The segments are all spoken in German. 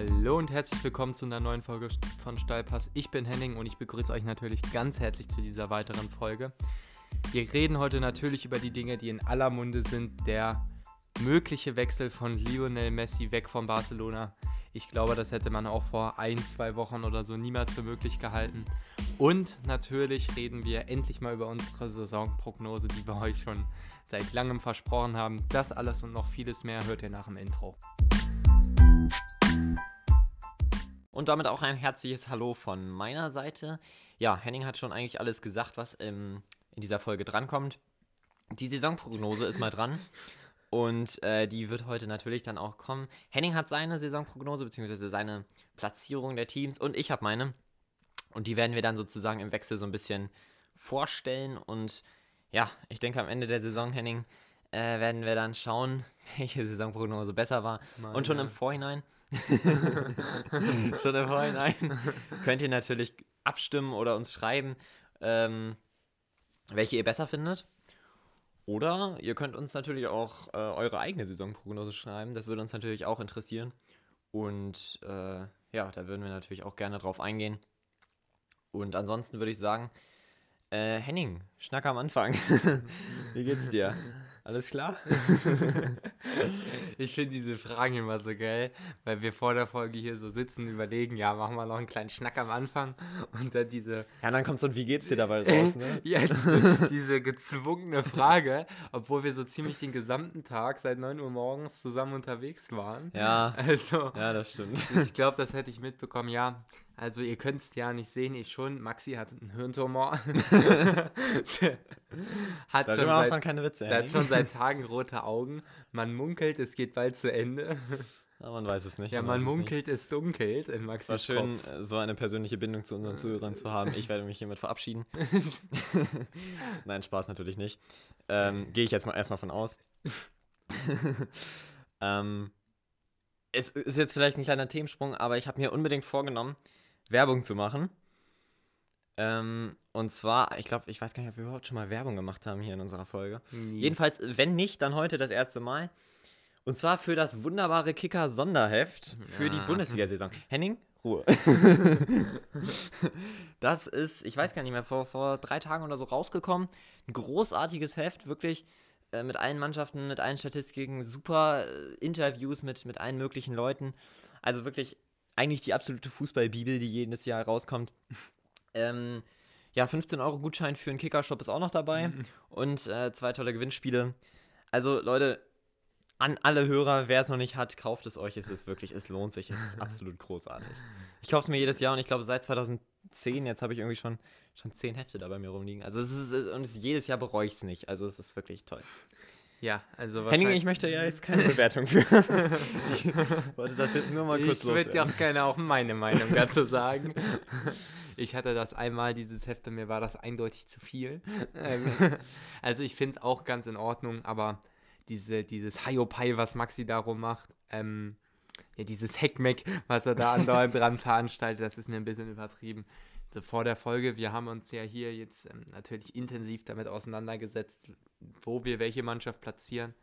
Hallo und herzlich willkommen zu einer neuen Folge von Steilpass. Ich bin Henning und ich begrüße euch natürlich ganz herzlich zu dieser weiteren Folge. Wir reden heute natürlich über die Dinge, die in aller Munde sind. Der mögliche Wechsel von Lionel Messi weg von Barcelona. Ich glaube, das hätte man auch vor ein, zwei Wochen oder so niemals für möglich gehalten. Und natürlich reden wir endlich mal über unsere Saisonprognose, die wir euch schon seit langem versprochen haben. Das alles und noch vieles mehr hört ihr nach dem Intro. Und damit auch ein herzliches Hallo von meiner Seite. Ja, Henning hat schon eigentlich alles gesagt, was ähm, in dieser Folge drankommt. Die Saisonprognose ist mal dran. Und äh, die wird heute natürlich dann auch kommen. Henning hat seine Saisonprognose, beziehungsweise seine Platzierung der Teams und ich habe meine. Und die werden wir dann sozusagen im Wechsel so ein bisschen vorstellen. Und ja, ich denke, am Ende der Saison, Henning, äh, werden wir dann schauen, welche Saisonprognose besser war. Meine. Und schon im Vorhinein Schon im Vorhinein könnt ihr natürlich abstimmen oder uns schreiben, ähm, welche ihr besser findet. Oder ihr könnt uns natürlich auch äh, eure eigene Saisonprognose schreiben. Das würde uns natürlich auch interessieren. Und äh, ja, da würden wir natürlich auch gerne drauf eingehen. Und ansonsten würde ich sagen, äh, Henning, Schnack am Anfang. Wie geht's dir? Alles klar? ich finde diese Fragen immer so geil, weil wir vor der Folge hier so sitzen, überlegen, ja, machen wir noch einen kleinen Schnack am Anfang und dann diese. Ja, dann kommt so ein Wie geht's dir dabei raus, ne? ja, diese, diese gezwungene Frage, obwohl wir so ziemlich den gesamten Tag seit 9 Uhr morgens zusammen unterwegs waren. Ja. Also. Ja, das stimmt. Ich glaube, das hätte ich mitbekommen, ja. Also ihr könnt es ja nicht sehen, ich schon. Maxi hat einen Hirntumor. hat, schon seit, keine Witze, der hat schon seit Tagen rote Augen. Man munkelt, es geht bald zu Ende. Ja, man weiß es nicht. Ja, man, man munkelt, es dunkelt in Maxis War schön, Kopf. Äh, so eine persönliche Bindung zu unseren Zuhörern zu haben. Ich werde mich hiermit verabschieden. Nein, Spaß natürlich nicht. Ähm, Gehe ich jetzt mal erstmal von aus. ähm, es ist jetzt vielleicht ein kleiner Themensprung, aber ich habe mir unbedingt vorgenommen, Werbung zu machen. Ähm, und zwar, ich glaube, ich weiß gar nicht, ob wir überhaupt schon mal Werbung gemacht haben hier in unserer Folge. Nie. Jedenfalls, wenn nicht, dann heute das erste Mal. Und zwar für das wunderbare Kicker-Sonderheft für ja. die Bundesliga-Saison. Henning, Ruhe. das ist, ich weiß gar nicht mehr, vor, vor drei Tagen oder so rausgekommen. Ein großartiges Heft, wirklich äh, mit allen Mannschaften, mit allen Statistiken, super äh, Interviews mit, mit allen möglichen Leuten. Also wirklich eigentlich die absolute Fußballbibel, die jedes Jahr rauskommt. Ähm, ja, 15 Euro Gutschein für einen Kickershop ist auch noch dabei mhm. und äh, zwei tolle Gewinnspiele. Also Leute, an alle Hörer, wer es noch nicht hat, kauft es euch. Es ist wirklich, es lohnt sich. Es ist absolut großartig. Ich kaufe es mir jedes Jahr und ich glaube seit 2010, jetzt habe ich irgendwie schon, schon zehn Hefte da bei mir rumliegen. Also es ist, und es, jedes Jahr bereue ich es nicht. Also es ist wirklich toll. Ja, also Henning, ich möchte ja jetzt keine Bewertung für. ich wollte das jetzt nur mal kurz Ich würde ja auch gerne auch meine Meinung dazu sagen. Ich hatte das einmal, dieses Heft, und mir war das eindeutig zu viel. Ähm, also ich finde es auch ganz in Ordnung, aber diese, dieses Haiopai, was Maxi darum macht, ähm, ja, dieses Heckmeck, was er da andauernd dran veranstaltet, das ist mir ein bisschen übertrieben. So vor der Folge, wir haben uns ja hier jetzt ähm, natürlich intensiv damit auseinandergesetzt, wo wir welche Mannschaft platzieren.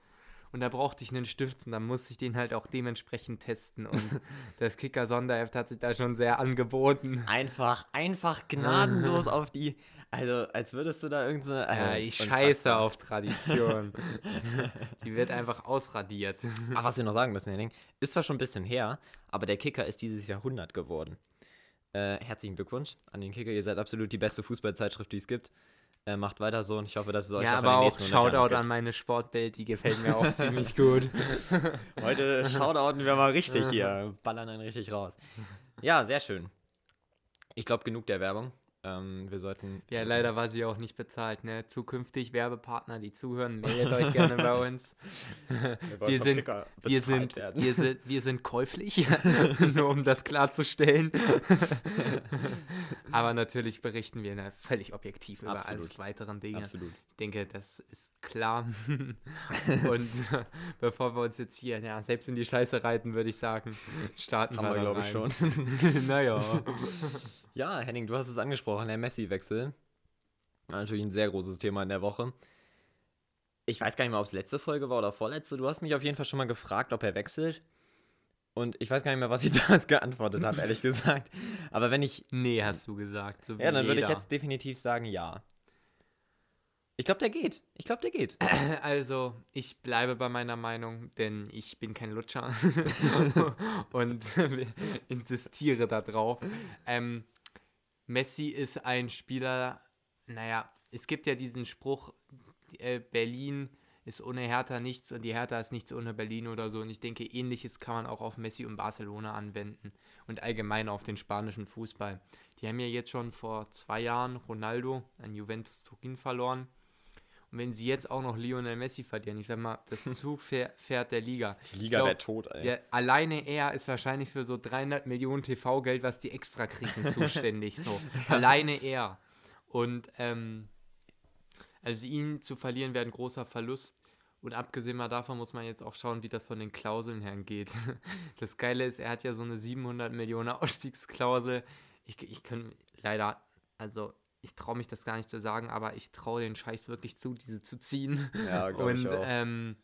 Und da brauchte ich einen Stift und dann musste ich den halt auch dementsprechend testen. Und das Kicker-Sonderheft hat sich da schon sehr angeboten. Einfach, einfach gnadenlos auf die. Also, als würdest du da irgendeine. Also, ja, ich scheiße auf Tradition. die wird einfach ausradiert. Ach, was wir noch sagen müssen, Henning, ist zwar schon ein bisschen her, aber der Kicker ist dieses Jahr 100 geworden. Äh, herzlichen Glückwunsch an den Kicker. Ihr seid absolut die beste Fußballzeitschrift, die es gibt. Äh, macht weiter so und ich hoffe, dass es euch ja, auch aber auch Shoutout an meine Sportbild, die gefällt mir auch ziemlich gut. Heute shoutouten wir mal richtig hier, ballern einen richtig raus. Ja, sehr schön. Ich glaube, genug der Werbung. Ähm, wir sollten. Ja, leider war sie auch nicht bezahlt. Ne? Zukünftig Werbepartner, die zuhören, meldet euch gerne bei uns. Wir, wir sind, wir, sind, wir, sind, wir sind käuflich, nur um das klarzustellen. Aber natürlich berichten wir ne, völlig objektiv über alles weiteren Dinge. Absolut. Ich denke, das ist klar. Und bevor wir uns jetzt hier ja, selbst in die Scheiße reiten, würde ich sagen, starten Haben wir, glaube ich, schon. naja. Ja, Henning, du hast es angesprochen, der Messi-Wechsel. Natürlich ein sehr großes Thema in der Woche. Ich weiß gar nicht mehr, ob es letzte Folge war oder vorletzte. Du hast mich auf jeden Fall schon mal gefragt, ob er wechselt. Und ich weiß gar nicht mehr, was ich damals geantwortet habe, ehrlich gesagt. Aber wenn ich. Nee, hast du gesagt. So ja, dann würde ich jetzt definitiv sagen, ja. Ich glaube, der geht. Ich glaube, der geht. Also, ich bleibe bei meiner Meinung, denn ich bin kein Lutscher und insistiere darauf. Ähm, Messi ist ein Spieler, naja, es gibt ja diesen Spruch, äh, Berlin ist ohne Hertha nichts und die Hertha ist nichts ohne Berlin oder so. Und ich denke, ähnliches kann man auch auf Messi und Barcelona anwenden und allgemein auf den spanischen Fußball. Die haben ja jetzt schon vor zwei Jahren Ronaldo an Juventus Turin verloren. Und wenn sie jetzt auch noch Lionel Messi verlieren, ich sag mal, das Zugpferd der Liga. Die Liga wäre tot, ey. Der, alleine er ist wahrscheinlich für so 300 Millionen TV-Geld, was die extra kriegen, zuständig. So. alleine er. Und ähm, also ihn zu verlieren wäre ein großer Verlust. Und abgesehen mal davon muss man jetzt auch schauen, wie das von den Klauseln her geht. Das Geile ist, er hat ja so eine 700 Millionen Ausstiegsklausel. Ich, ich kann leider, also ich traue mich das gar nicht zu sagen, aber ich traue den Scheiß wirklich zu, diese zu ziehen. Ja, glaube ich auch. Ähm,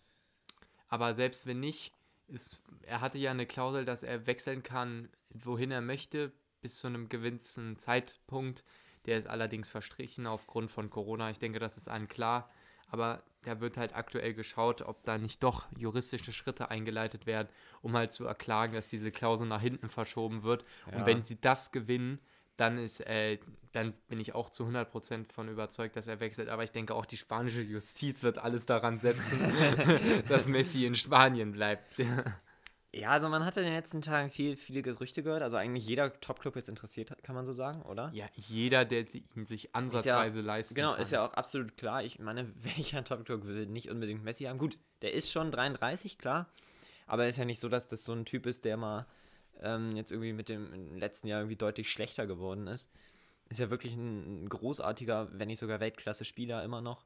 aber selbst wenn nicht, ist, er hatte ja eine Klausel, dass er wechseln kann, wohin er möchte, bis zu einem gewissen Zeitpunkt. Der ist allerdings verstrichen aufgrund von Corona. Ich denke, das ist allen klar. Aber da wird halt aktuell geschaut, ob da nicht doch juristische Schritte eingeleitet werden, um halt zu erklagen, dass diese Klausel nach hinten verschoben wird. Ja. Und wenn sie das gewinnen, dann ist, äh, dann bin ich auch zu 100% von überzeugt, dass er wechselt. Aber ich denke auch, die spanische Justiz wird alles daran setzen, dass Messi in Spanien bleibt. Ja, also man hat in den letzten Tagen viel, viele Gerüchte gehört. Also eigentlich jeder Top-Club ist interessiert, kann man so sagen, oder? Ja, jeder, der ihn sich ansatzweise ja, leisten genau, kann. Genau, ist ja auch absolut klar. Ich meine, welcher Top-Club will nicht unbedingt Messi haben? Gut, der ist schon 33, klar. Aber ist ja nicht so, dass das so ein Typ ist, der mal ähm, jetzt irgendwie mit dem letzten Jahr irgendwie deutlich schlechter geworden ist. Ist ja wirklich ein, großartiger, wenn nicht sogar Weltklasse-Spieler immer noch.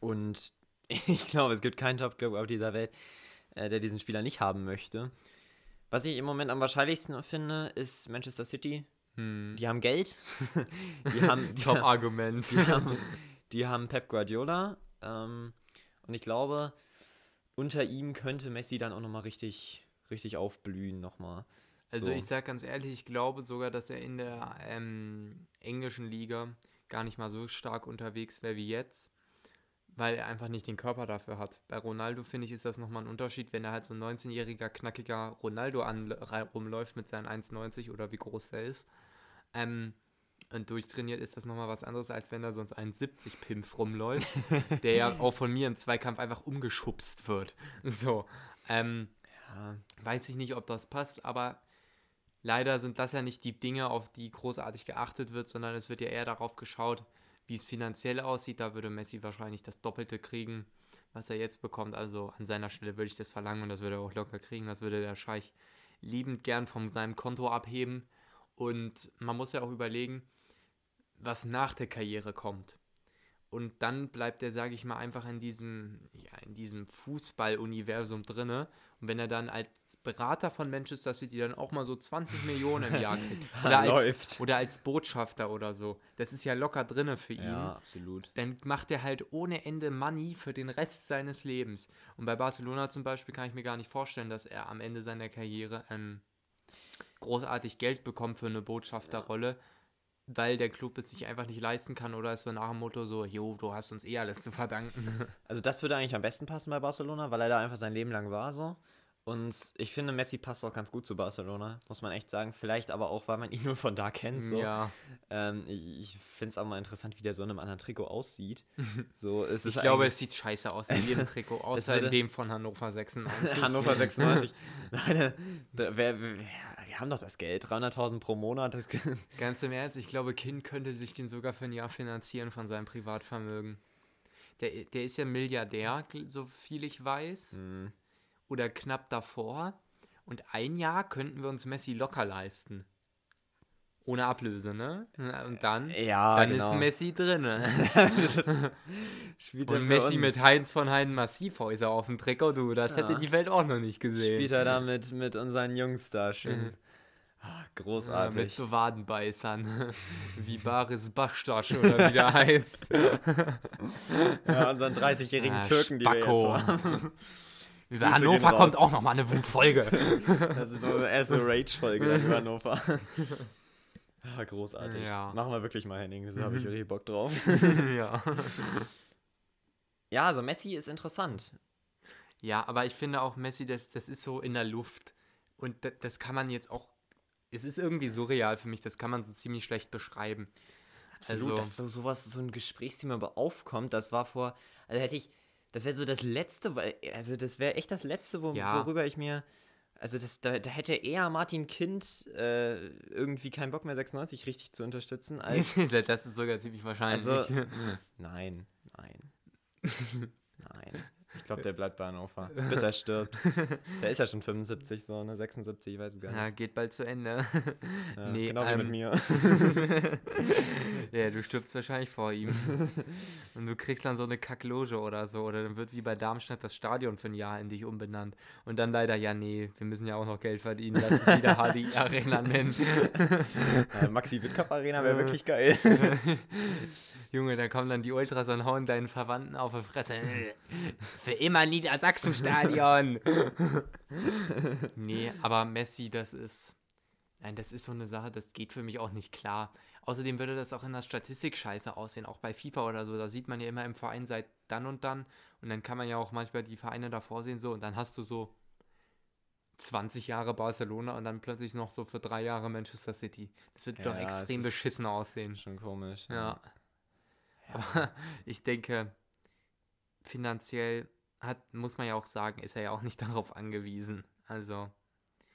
Und ich glaube, es gibt keinen Top-Club auf dieser Welt, äh, der diesen Spieler nicht haben möchte. Was ich im Moment am wahrscheinlichsten finde, ist Manchester City. Hm. Die haben Geld. die haben Top-Argument. Die, haben, die haben Pep Guardiola. Ähm, und ich glaube, unter ihm könnte Messi dann auch nochmal richtig, richtig aufblühen nochmal. Also so. ich sag ganz ehrlich, ich glaube sogar, dass er in der ähm, englischen Liga gar nicht mal so stark unterwegs wäre wie jetzt weil er einfach nicht den Körper dafür hat. Bei Ronaldo finde ich, ist das nochmal ein Unterschied, wenn er halt so ein 19-jähriger, knackiger Ronaldo an, rumläuft mit seinen 1,90 oder wie groß der ist. Ähm, und durchtrainiert ist das nochmal was anderes, als wenn da sonst ein 70 Pimpf rumläuft, der ja auch von mir im Zweikampf einfach umgeschubst wird. So. Ähm, weiß ich nicht, ob das passt, aber leider sind das ja nicht die Dinge, auf die großartig geachtet wird, sondern es wird ja eher darauf geschaut, wie es finanziell aussieht, da würde Messi wahrscheinlich das Doppelte kriegen, was er jetzt bekommt. Also an seiner Stelle würde ich das verlangen und das würde er auch locker kriegen. Das würde der Scheich liebend gern von seinem Konto abheben. Und man muss ja auch überlegen, was nach der Karriere kommt. Und dann bleibt er, sage ich mal, einfach in diesem, ja, in diesem Fußball-Universum drinne. Und wenn er dann als Berater von Manchester City dann auch mal so 20 Millionen im Jahr kriegt. Oder, als, oder als Botschafter oder so. Das ist ja locker drinne für ihn. Ja, absolut. Dann macht er halt ohne Ende Money für den Rest seines Lebens. Und bei Barcelona zum Beispiel kann ich mir gar nicht vorstellen, dass er am Ende seiner Karriere ähm, großartig Geld bekommt für eine Botschafterrolle. Ja weil der Club es sich einfach nicht leisten kann oder ist so nach dem Motto so, jo, du hast uns eh alles zu verdanken. Also das würde eigentlich am besten passen bei Barcelona, weil er da einfach sein Leben lang war so. Und ich finde, Messi passt auch ganz gut zu Barcelona, muss man echt sagen. Vielleicht aber auch, weil man ihn nur von da kennt. So. Ja. Ähm, ich ich finde es auch mal interessant, wie der so in einem anderen Trikot aussieht. So, es ich glaube, es sieht scheiße aus in jedem Trikot, außer in dem von Hannover 96. Hannover 96. Nein, da, wer, wer, wir haben doch das Geld, 300.000 pro Monat. Ganz im Ernst, ich glaube, Kind könnte sich den sogar für ein Jahr finanzieren von seinem Privatvermögen. Der, der ist ja Milliardär, so viel ich weiß. Mhm oder knapp davor. Und ein Jahr könnten wir uns Messi locker leisten. Ohne Ablöse, ne? Und dann, ja, dann genau. ist Messi drin. und Messi uns. mit Heinz von Heiden Massivhäuser auf dem Trikot, du, das ja. hätte die Welt auch noch nicht gesehen. Spielt er da mit, mit unseren Jungs da schön. Ah, großartig. Ja, mit so Wadenbeißern. wie Baris Bastasch oder wie der heißt. ja, unseren 30-jährigen ja, Türken, Spacko. die wir jetzt haben. Über Grüße Hannover kommt auch nochmal eine Wutfolge. Das ist unsere erste Rage-Folge über Hannover. Ah, großartig. Ja. Machen wir wirklich mal, Henning. Da habe ich richtig Bock drauf. ja. Ja, also Messi ist interessant. ja, aber ich finde auch Messi, das, das ist so in der Luft. Und das, das kann man jetzt auch. Es ist irgendwie surreal für mich, das kann man so ziemlich schlecht beschreiben. Absolut, Also- dass so sowas, so ein Gesprächsthema aber aufkommt, das war vor, also hätte ich, das wäre so das Letzte, weil, also das wäre echt das Letzte, wo, Ja. worüber ich mir, also das, da, da hätte eher Martin Kind äh, irgendwie keinen Bock mehr 96 richtig zu unterstützen, als, das ist sogar ziemlich wahrscheinlich. Also- nein, nein, nein. Ich glaube, der bleibt bei Hannover, bis er stirbt. Der ist ja schon 75, so, ne, 76, ich weiß es gar ja, nicht. geht bald zu Ende. Ja, nee, genau wie mit ähm, mir. ja, du stirbst wahrscheinlich vor ihm. Und du kriegst dann so eine Kackloge oder so. Oder dann wird wie bei Darmstadt das Stadion für ein Jahr in dich umbenannt. Und dann leider, ja, nee, wir müssen ja auch noch Geld verdienen. Lass es wieder HDI Arena nennen. Ja, Maxi Wittkapp Arena wäre wirklich geil. Junge, da kommen dann die Ultras und hauen deinen Verwandten auf die Fresse. Für immer Niedersachsenstadion. nee, aber Messi, das ist. Nein, das ist so eine Sache, das geht für mich auch nicht klar. Außerdem würde das auch in der Statistik scheiße aussehen, auch bei FIFA oder so. Da sieht man ja immer im Verein seit dann und dann. Und dann kann man ja auch manchmal die Vereine davor sehen, so. Und dann hast du so 20 Jahre Barcelona und dann plötzlich noch so für drei Jahre Manchester City. Das wird doch Ja, es extrem beschissen aussehen. Schon komisch. Ja. Aber ich denke, finanziell hat, muss man ja auch sagen, ist er ja auch nicht darauf angewiesen. Also,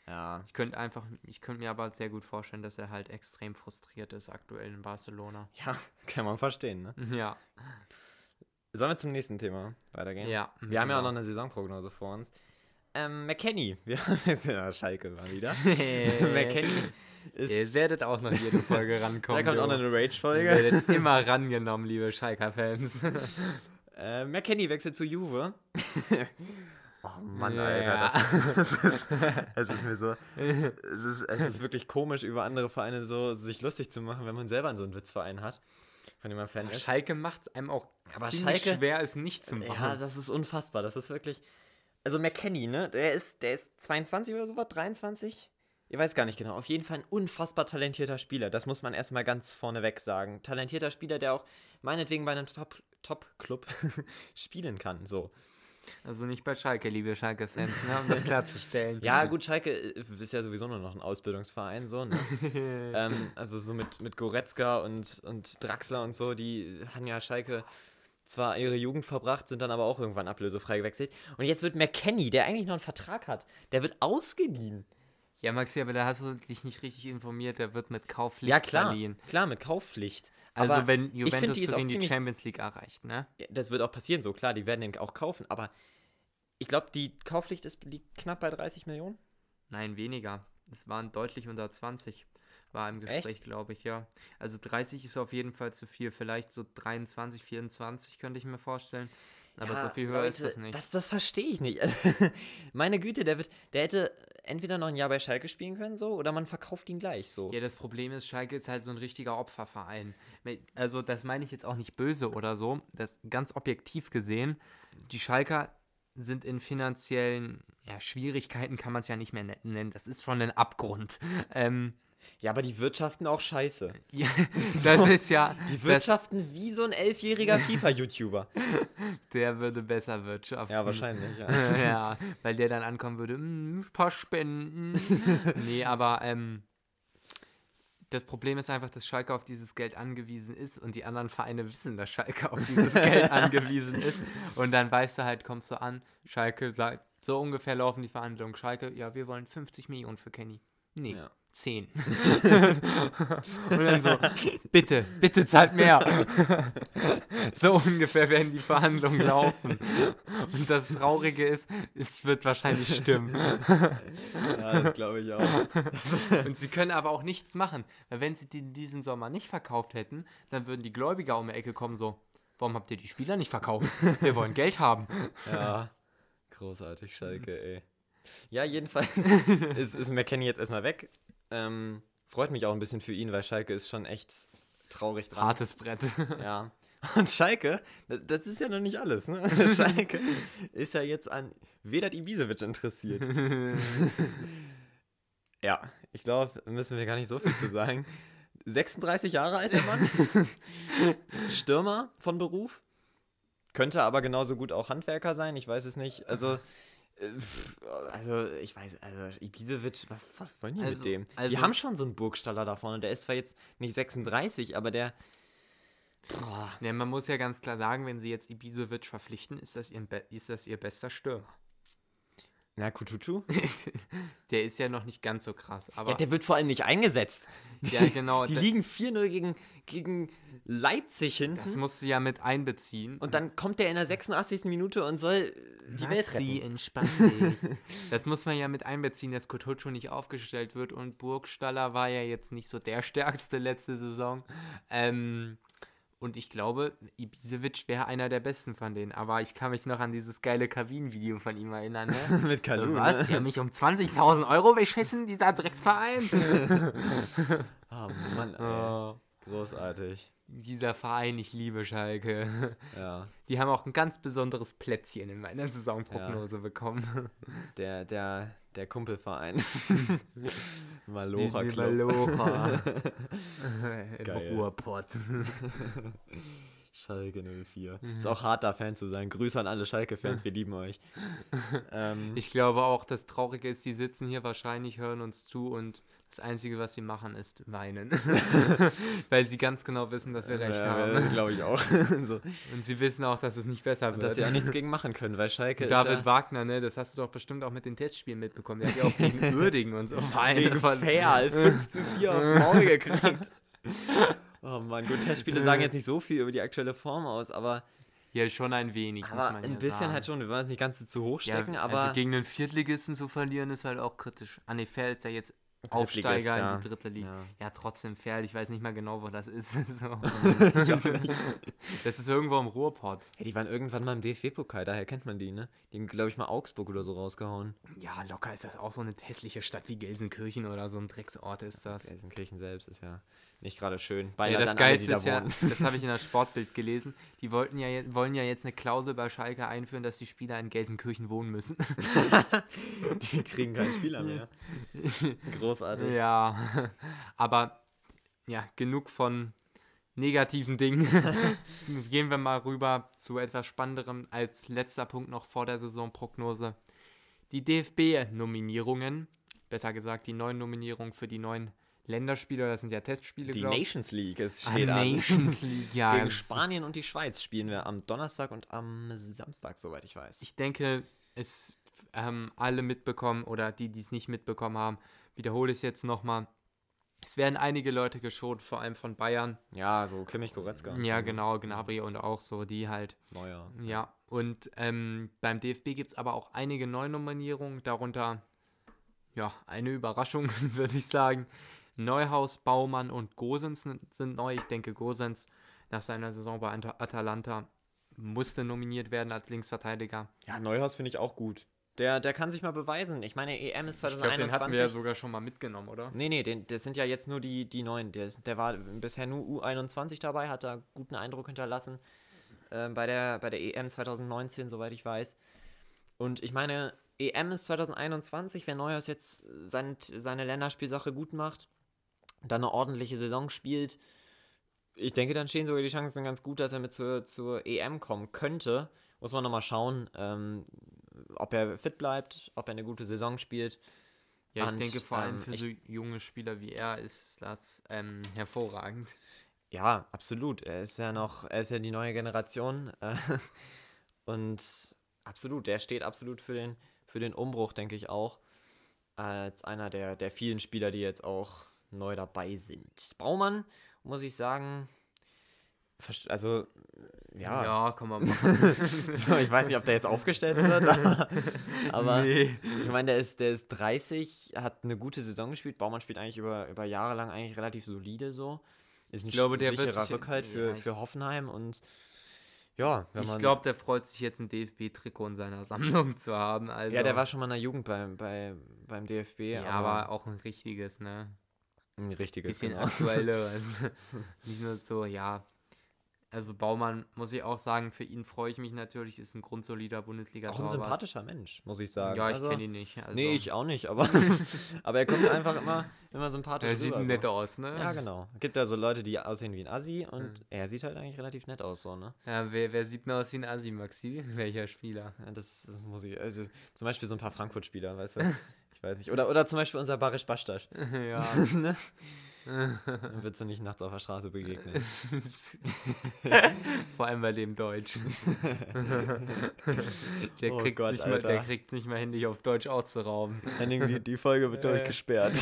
Ja. ich könnte einfach, ich könnte mir aber sehr gut vorstellen, dass er halt extrem frustriert ist aktuell in Barcelona. Ja, kann man verstehen, ne? Ja. Sollen wir zum nächsten Thema weitergehen? Ja. Wir haben ja auch noch eine Saisonprognose vor uns. Ähm, McKenny. Wir haben jetzt ja Schalke mal wieder. McKenny ist. Ihr werdet auch noch jede Folge rankommen. da kommt auch noch eine Ihr Rage-Folge. werdet immer rangenommen, liebe Schalker-Fans. Äh, McKenny wechselt zu Juve. oh Mann, Ja. Alter. Das, das ist, es ist mir so. Es ist, es ist wirklich komisch, über andere Vereine so sich lustig zu machen, wenn man selber so einen Witzverein hat, von dem man Fan ist. Schalke macht es einem auch Aber ziemlich Schalke- schwer, es nicht zu machen. Ja, das ist unfassbar. Das ist wirklich. Also McKenny, ne? Der ist, der ist 22 oder sowas, 23? Ich weiß gar nicht genau. Auf jeden Fall ein unfassbar talentierter Spieler. Das muss man erstmal ganz vorneweg sagen. Talentierter Spieler, der auch meinetwegen bei einem Top- Top-Club spielen kann. So. Also nicht bei Schalke, liebe Schalke-Fans, ne, um das klarzustellen. Ja, gut, Schalke äh, ist ja sowieso nur noch ein Ausbildungsverein, so, ne? ähm, also so mit, mit Goretzka und, und Draxler und so, die haben ja Schalke zwar ihre Jugend verbracht, sind dann aber auch irgendwann ablösefrei gewechselt. Und jetzt wird McKenny, der eigentlich noch einen Vertrag hat, der wird ausgeliehen. Ja, Maxi, aber da hast du dich nicht richtig informiert. Der wird mit Kaufpflicht ja, klar. verliehen. Klar, mit Kaufpflicht. Also Aber wenn Juventus die so gegen die Champions League erreicht, ne? Das wird auch passieren, so klar, die werden den auch kaufen. Aber ich glaube, die Kaufpflicht ist, liegt knapp bei 30 Millionen. Nein, weniger. Es waren deutlich unter 20. War im? Gespräch, glaube ich, ja. Also 30 ist auf jeden Fall zu viel. Vielleicht so 23, 24 könnte ich mir vorstellen. Aber Ja, so viel höher ist Leute, das nicht. Das, das verstehe ich nicht. Also, meine Güte, der, wird, der hätte entweder noch ein Jahr bei Schalke spielen können, so, oder man verkauft ihn gleich so. Ja, das Problem ist, Schalke ist halt so ein richtiger Opferverein. Also, das meine ich jetzt auch nicht böse oder so. Das ganz objektiv gesehen, die Schalker sind in finanziellen ja, Schwierigkeiten, kann man es ja nicht mehr ne- nennen. Das ist schon ein Abgrund. Ähm, Ja, aber die wirtschaften auch scheiße. ja, das ist ja. Die wirtschaften wie so ein elfjähriger FIFA-YouTuber. der würde besser wirtschaften. Ja, wahrscheinlich, ja. ja, weil der dann ankommen würde, "Mm, ein paar Spenden. nee, aber ähm, das Problem ist einfach, dass Schalke auf dieses Geld angewiesen ist und die anderen Vereine wissen, dass Schalke auf dieses Geld angewiesen ist. Und dann weißt du halt, kommst du an, Schalke sagt, so ungefähr laufen die Verhandlungen. Schalke, ja, wir wollen 50 Millionen für Kenny. Nee, Ja. 10. und dann so, bitte, bitte zahlt mehr. so ungefähr werden die Verhandlungen laufen. Und das Traurige ist, es wird wahrscheinlich stimmen. Ja, das glaube ich auch. Und sie können aber auch nichts machen. Weil wenn sie die diesen Sommer nicht verkauft hätten, dann würden die Gläubiger um die Ecke kommen so, warum habt ihr die Spieler nicht verkauft? Wir wollen Geld haben. Ja, großartig, Schalke, ey. Ja, jedenfalls ist, ist McKenny jetzt erstmal weg. Ähm, freut mich auch ein bisschen für ihn, weil Schalke ist schon echt traurig dran. Hartes Brett. Ja. Und Schalke, das, das ist ja noch nicht alles, ne? Schalke ist ja jetzt an Vedat Ibisevic interessiert. ja, ich glaube, müssen wir gar nicht so viel zu sagen. 36 Jahre alt, der Mann. Stürmer von Beruf. Könnte aber genauso gut auch Handwerker sein, ich weiß es nicht. Also, also ich weiß, also Ibisevic, was, was wollen die Also- mit dem? also- die haben schon so einen Burgstaller da vorne. Der ist zwar jetzt nicht 36, aber der. Boah. Ja, man muss ja ganz klar sagen, wenn sie jetzt Ibisevic verpflichten, ist das, ihr, ist das ihr bester Stürmer. Na, Kutucu? der ist ja noch nicht ganz so krass, aber Ja, der wird vor allem nicht eingesetzt. ja, genau, Die liegen 4-0 gegen, gegen Leipzig hinten. das musst du ja mit einbeziehen. und dann kommt der in der 86. Minute und soll die Welt Maxi, retten. entspann dich. das muss man ja mit einbeziehen, dass Kotocho nicht aufgestellt wird und Burgstaller war ja jetzt nicht so der stärkste letzte Saison. Ähm, und ich glaube, Ibisevic wäre einer der besten von denen. Aber ich kann mich noch an dieses geile Kabinenvideo von ihm erinnern. Ne? Mit Kalu, So, was? ne? Die haben mich um 20.000 Euro beschissen, dieser Drecksverein? Oh Mann, ey. oh, Großartig. dieser Verein, ich liebe Schalke. Ja. Die haben auch ein ganz besonderes Plätzchen in meiner Saisonprognose bekommen. Der, der, der Kumpelverein. Malocha Club. Malocha. Im. Ruhrpott. Schalke 04. Ist auch hart, da Fan zu sein. Grüße an alle Schalke-Fans, wir lieben euch. ähm, Ich glaube auch, das Traurige ist, die sitzen hier wahrscheinlich, hören uns zu und das Einzige, was sie machen, ist weinen. Weil sie ganz genau wissen, dass wir recht haben. Glaube ich auch. so. Und sie wissen auch, dass es nicht besser wird. dass sie auch nichts gegen machen können, weil Schalke David ja Wagner, ne, das hast du doch bestimmt auch mit den Testspielen mitbekommen. Der hat ja auch gegen Uerdingen und so weinen. gegen Fair 5 zu 4 aufs Maul gekriegt. Oh Mann, gut, Testspiele sagen jetzt nicht so viel über die aktuelle Form aus, aber, Ja, schon ein wenig, muss aber man ein ja bisschen sagen. halt schon. Wir wollen es nicht ganz zu hoch Ja, stecken, aber also gegen einen Viertligisten zu verlieren, ist halt auch kritisch. Ah, ne, Fair ist ja jetzt Aufsteiger ja. in die dritte Liga. Ja. Ja, trotzdem Fair. Ich weiß nicht mal genau, wo das ist. so. Das ist irgendwo im Ruhrpott. Ja, die waren irgendwann mal im DFB-Pokal, daher kennt man die, ne? Die haben, glaube ich, mal Augsburg oder so rausgehauen. Ja, locker ist das auch so eine hässliche Stadt wie Gelsenkirchen oder so ein Drecksort ist das. Gelsenkirchen selbst ist ja nicht gerade schön. Ja, das Geilste ist ja, das habe ich in der Sportbild gelesen, die wollten ja, wollen ja jetzt eine Klausel bei Schalke einführen, dass die Spieler in Gelsenkirchen wohnen müssen. Die kriegen keinen Spieler mehr. Großartig. ja, aber ja, genug von negativen Dingen. Gehen wir mal rüber zu etwas Spannenderem als letzter Punkt noch vor der Saisonprognose. Die DFB-Nominierungen, besser gesagt die neuen Nominierungen für die neuen Länderspiele, das sind ja Testspiele, Die glaub. Nations League, es Ah, steht an. Nations League, ja. Gegen Spanien und die Schweiz spielen wir am Donnerstag und am Samstag, soweit ich weiß. Ich denke, es haben alle mitbekommen oder die, die es nicht mitbekommen haben, wiederhole es jetzt nochmal. Es werden einige Leute geschont, vor allem von Bayern. ja, so Kimmich Goretzka. Ja, so, ne? genau, Gnabry und auch so, die halt. Neuer. Ja, und ähm, beim DFB gibt es aber auch einige Neunominierungen, darunter, ja, eine Überraschung, würde ich sagen. Neuhaus, Baumann und Gosens sind neu. Ich denke, Gosens nach seiner Saison bei Ata- Atalanta musste nominiert werden als Linksverteidiger. Ja, Neuhaus finde ich auch gut. Der, der kann sich mal beweisen. Ich meine, EM ist Ich glaube, 2021. den hatten wir ja sogar schon mal mitgenommen, oder? Nee, nee, den, das sind ja jetzt nur die, die neuen. Der, ist, der war bisher nur U21 dabei, hat da guten Eindruck hinterlassen ähm, bei, der, bei der EM 2019, soweit ich weiß. Und ich meine, EM ist 2021, wenn Neuhaus jetzt sein, seine Länderspielsache gut macht, dann eine ordentliche Saison spielt, ich denke, dann stehen sogar die Chancen ganz gut, dass er mit zur, zur EM kommen könnte. Muss man nochmal schauen, ähm, ob er fit bleibt, ob er eine gute Saison spielt. Ja, ich Und, denke vor allem ähm, für ich- so junge Spieler wie er ist das ähm, hervorragend. Ja, absolut. Er ist ja noch, er ist ja die neue Generation. Äh, und absolut, der steht absolut für den, für den Umbruch, denke ich auch. Als einer der, der vielen Spieler, die jetzt auch neu dabei sind. Baumann, muss ich sagen, also, ja. Ja, kann man machen. Ich weiß nicht, ob der jetzt aufgestellt wird, aber, aber Nee. ich meine, der ist, der ist 30, hat eine gute Saison gespielt. Baumann spielt eigentlich über, über Jahre lang eigentlich relativ solide so. Ist ein Ich glaube, der wird sicherer sich- Rückhalt für, für Hoffenheim und ja, Ich glaube, der freut sich jetzt ein DFB-Trikot in seiner Sammlung zu haben. Also, ja, der war schon mal in der Jugend beim, bei, beim DFB, ja, aber auch ein richtiges, ne? Ein richtiges. Bisschen Genau. aktuelleres. Nicht nur so, ja. also Baumann, muss ich auch sagen, für ihn freue ich mich natürlich, ist ein grundsolider bundesliga Auch ein sympathischer Mensch, muss ich sagen. Ja, ich Also- kenne ihn nicht. Also, Nee, ich auch nicht, aber, aber er kommt einfach immer, immer sympathisch Der sieht rüber, nett so. aus, ne? Ja, genau. Gibt ja so Leute, die aussehen wie ein Assi und Mhm. er sieht halt eigentlich relativ nett aus, so, ne? Ja, wer, wer sieht denn aus wie ein Asi, Maxi? Welcher Spieler? Ja, das, das muss ich, also zum Beispiel so ein paar Frankfurt-Spieler, weißt du? Ich weiß nicht. Oder, oder zum Beispiel unser Barisch Bastasch. ja. ne? Dann würdest du nicht nachts auf der Straße begegnen. Vor allem bei dem Deutsch. der Oh kriegt Gott, nicht mal, der nicht mal hin, dich auf Deutsch auszurauben. Henning, die, die Folge wird Äh. durchgesperrt.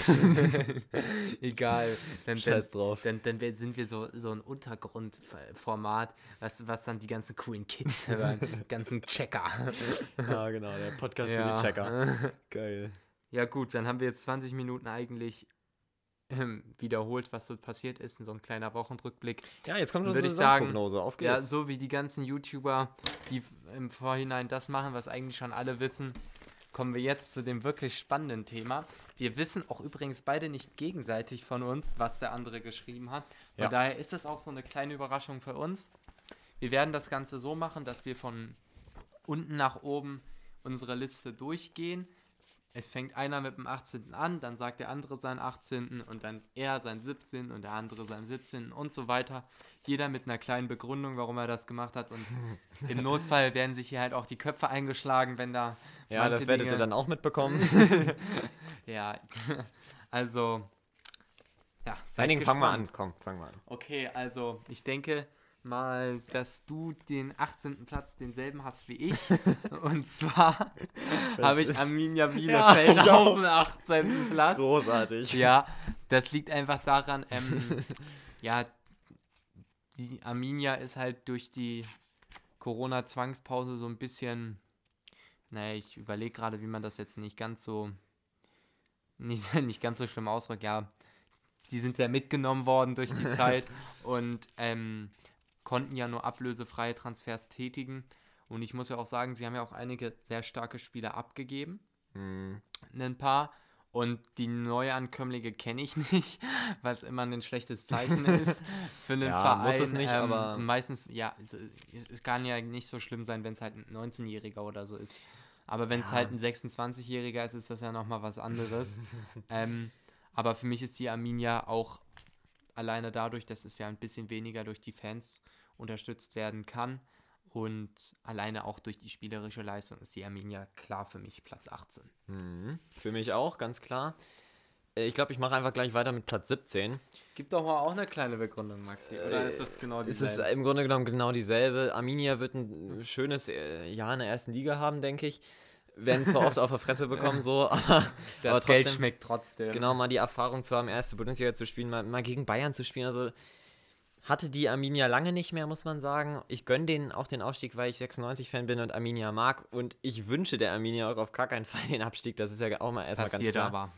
Egal. Dann, dann, Scheiß drauf. dann, dann sind wir so, so ein Untergrundformat, was, was dann die ganzen coolen Kids hören, die ganzen Checker. Ja, genau, der Podcast für Ja. die Checker. Geil. Ja gut, dann haben wir jetzt 20 Minuten eigentlich ähm, wiederholt, was so passiert ist, in so ein kleiner Wochenrückblick. Ja, jetzt kommt Dann unsere würd ich sagen. Auf Ja, geht's. so wie die ganzen YouTuber, die im Vorhinein das machen, was eigentlich schon alle wissen, kommen wir jetzt zu dem wirklich spannenden Thema. Wir wissen auch übrigens beide nicht gegenseitig von uns, was der andere geschrieben hat. Von Ja. daher ist das auch so eine kleine Überraschung für uns. Wir werden das Ganze so machen, dass wir von unten nach oben unsere Liste durchgehen. Es fängt einer mit dem 18. an, dann sagt der andere seinen 18. und dann er seinen 17. und der andere seinen 17. und so weiter. Jeder mit einer kleinen Begründung, warum er das gemacht hat. Und im Notfall werden sich hier halt auch die Köpfe eingeschlagen, wenn da. Ja, das werdet ihr Dinge- dann auch mitbekommen. Ja, also. Ja, seid Henning, fang mal an. Komm, fang mal an. Okay, also ich denke mal, dass du den 18. Platz denselben hast wie ich. Und zwar habe ich Arminia Bielefeld ich auf dem 18. Platz. Großartig. Ja, das liegt einfach daran, ähm, ja, die Arminia ist halt durch die Corona-Zwangspause so ein bisschen, naja, ich überlege gerade, wie man das jetzt nicht ganz so, nicht, nicht ganz so schlimm ausdrückt, ja, die sind ja mitgenommen worden durch die Zeit und ähm, konnten ja nur ablösefreie Transfers tätigen. Und ich muss ja auch sagen, sie haben ja auch einige sehr starke Spieler abgegeben Hm, ein paar. Und die Neuankömmlinge kenne ich nicht, was immer ein schlechtes Zeichen ist für einen Ja, Verein. muss es nicht, ähm, aber- Meistens, ja, es, es, es kann ja nicht so schlimm sein, wenn es halt ein 19-Jähriger oder so ist. Aber wenn es Ja. halt ein 26-Jähriger ist, ist das ja nochmal was anderes. ähm, aber für mich ist die Arminia auch alleine dadurch, dass es ja ein bisschen weniger durch die Fans unterstützt werden kann. Und alleine auch durch die spielerische Leistung ist die Arminia klar für mich Platz 18. hm. Für mich auch, ganz klar. Äh, Ich glaube, ich mache einfach gleich weiter mit Platz 17. Gib doch mal auch eine kleine Begründung, Maxi. Oder Äh, ist das genau Es ist dieselbe? im Grunde genommen genau dieselbe. Arminia wird ein schönes äh, Jahr in der ersten Liga haben, denke ich. Werden zwar oft auf der Fresse bekommen, so, aber, das aber Geld trotzdem- schmeckt trotzdem. genau mal die Erfahrung zu haben, erste Bundesliga zu spielen, mal, mal gegen Bayern zu spielen. Also hatte die Arminia lange nicht mehr, muss man sagen. Ich gönne denen auch den Aufstieg, weil ich 96-Fan bin und Arminia mag. Und ich wünsche der Arminia auch auf gar keinen Fall den Abstieg. Das ist ja auch mal erstmal ganz klar. aber.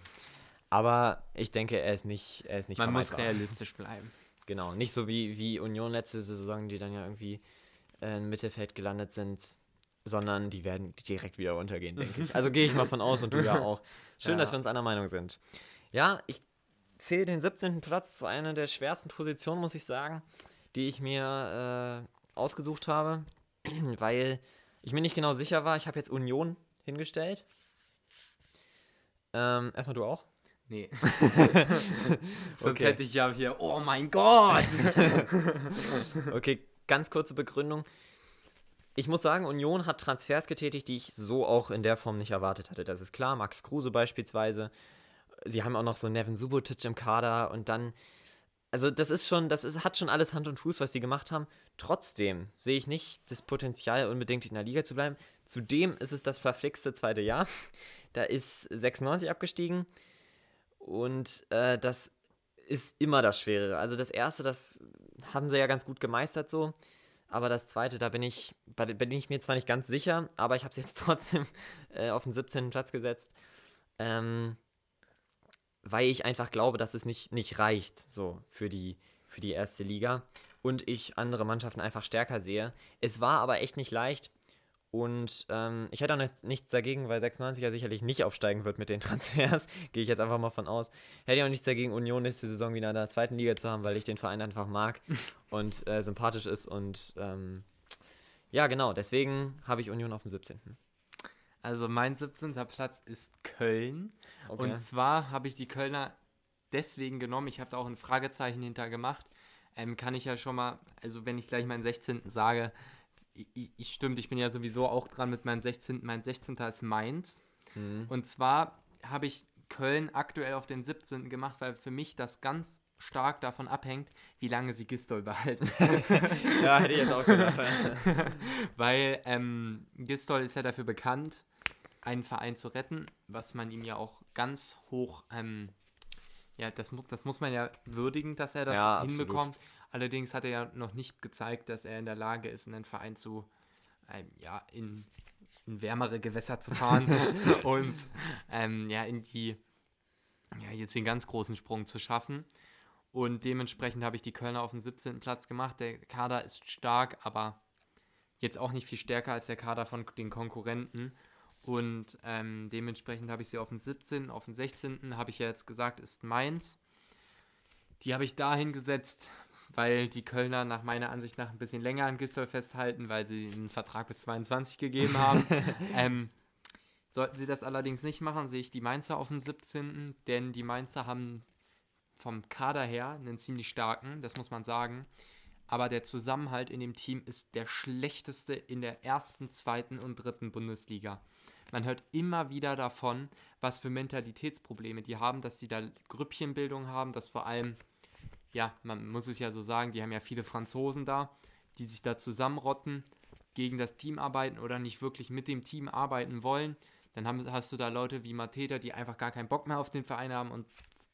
Aber ich denke, er ist nicht, er ist nicht Man muss realistisch bleiben. Genau, nicht so wie, wie Union letzte Saison, die dann ja irgendwie äh, im Mittelfeld gelandet sind, sondern die werden direkt wieder untergehen, denke ich. Also gehe ich mal von aus und du ja auch. Schön, dass Ja. wir uns einer Meinung sind. Ja, ich zähle den 17. Platz zu einer der schwersten Positionen, muss ich sagen, die ich mir äh, ausgesucht habe, weil ich mir nicht genau sicher war. Ich habe jetzt Union hingestellt. Ähm, erstmal du auch. Nee. Sonst Okay. hätte ich ja hier, oh mein Gott! Okay, ganz kurze Begründung. Ich muss sagen, Union hat Transfers getätigt, die ich so auch in der Form nicht erwartet hatte. Das ist klar, Max Kruse beispielsweise. Sie haben auch noch so Nevin Subotic im Kader und dann. Also, das ist schon, das ist, hat schon alles Hand und Fuß, was sie gemacht haben. Trotzdem sehe ich nicht das Potenzial, unbedingt in der Liga zu bleiben. Zudem ist es das verflixte zweite Jahr. Da ist 96 abgestiegen und äh, das ist immer das Schwere. Also das erste, das haben sie ja ganz gut gemeistert so. Aber das zweite, da bin ich, bin ich mir zwar nicht ganz sicher, aber ich habe es jetzt trotzdem äh, auf den 17. Platz gesetzt. Ähm, weil ich einfach glaube, dass es nicht, nicht reicht so für die, für die erste Liga. Und ich andere Mannschaften einfach stärker sehe. Es war aber echt nicht leicht. Und ähm, ich hätte auch nichts, nichts dagegen, weil 96 ja sicherlich nicht aufsteigen wird mit den Transfers. Gehe ich jetzt einfach mal von aus. Hätte ich auch nichts dagegen, Union nächste Saison wieder in der zweiten Liga zu haben, weil ich den Verein einfach mag und äh, sympathisch ist. Und ähm, ja, genau, deswegen habe ich Union auf dem 17. Also mein 17. Platz ist Köln. Okay. Und zwar habe ich die Kölner deswegen genommen. Ich habe da auch ein Fragezeichen hinter gemacht. Ähm, kann ich ja schon mal, also wenn ich gleich meinen 16. sage, ich, ich stimmt, ich bin ja sowieso auch dran mit meinem 16. Mein 16. ist Mainz. Mhm. Und zwar habe ich Köln aktuell auf den 17. gemacht, weil für mich das ganz stark davon abhängt, wie lange sie Gistol behalten. ja, hätte ich jetzt auch gedacht. weil ähm, Gistol ist ja dafür bekannt, einen Verein zu retten, was man ihm ja auch ganz hoch, ähm, ja, das, mu das muss man ja würdigen, dass er das Ja, absolut. hinbekommt. Allerdings hat er ja noch nicht gezeigt, dass er in der Lage ist, einen Verein zu, ähm, ja, in, in wärmere Gewässer zu fahren und ähm, ja, in die, ja, jetzt den ganz großen Sprung zu schaffen. Und dementsprechend habe ich die Kölner auf den 17. Platz gemacht. Der Kader ist stark, aber jetzt auch nicht viel stärker als der Kader von den Konkurrenten. Und ähm, dementsprechend habe ich sie auf den 17. Auf den 16. habe ich ja jetzt gesagt, ist Mainz. Die habe ich dahin gesetzt, weil die Kölner nach meiner Ansicht nach ein bisschen länger an Gistol festhalten, weil sie einen Vertrag bis 22 gegeben haben. ähm, sollten sie das allerdings nicht machen, sehe ich die Mainzer auf dem 17. Denn die Mainzer haben vom Kader her einen ziemlich starken, das muss man sagen. Aber der Zusammenhalt in dem Team ist der schlechteste in der ersten, zweiten und dritten Bundesliga. Man hört immer wieder davon, was für Mentalitätsprobleme die haben, dass sie da Grüppchenbildung haben, dass vor allem, ja, man muss es ja so sagen, die haben ja viele Franzosen da, die sich da zusammenrotten, gegen das Team arbeiten oder nicht wirklich mit dem Team arbeiten wollen. Dann haben, hast du da Leute wie Mateta, die einfach gar keinen Bock mehr auf den Verein haben und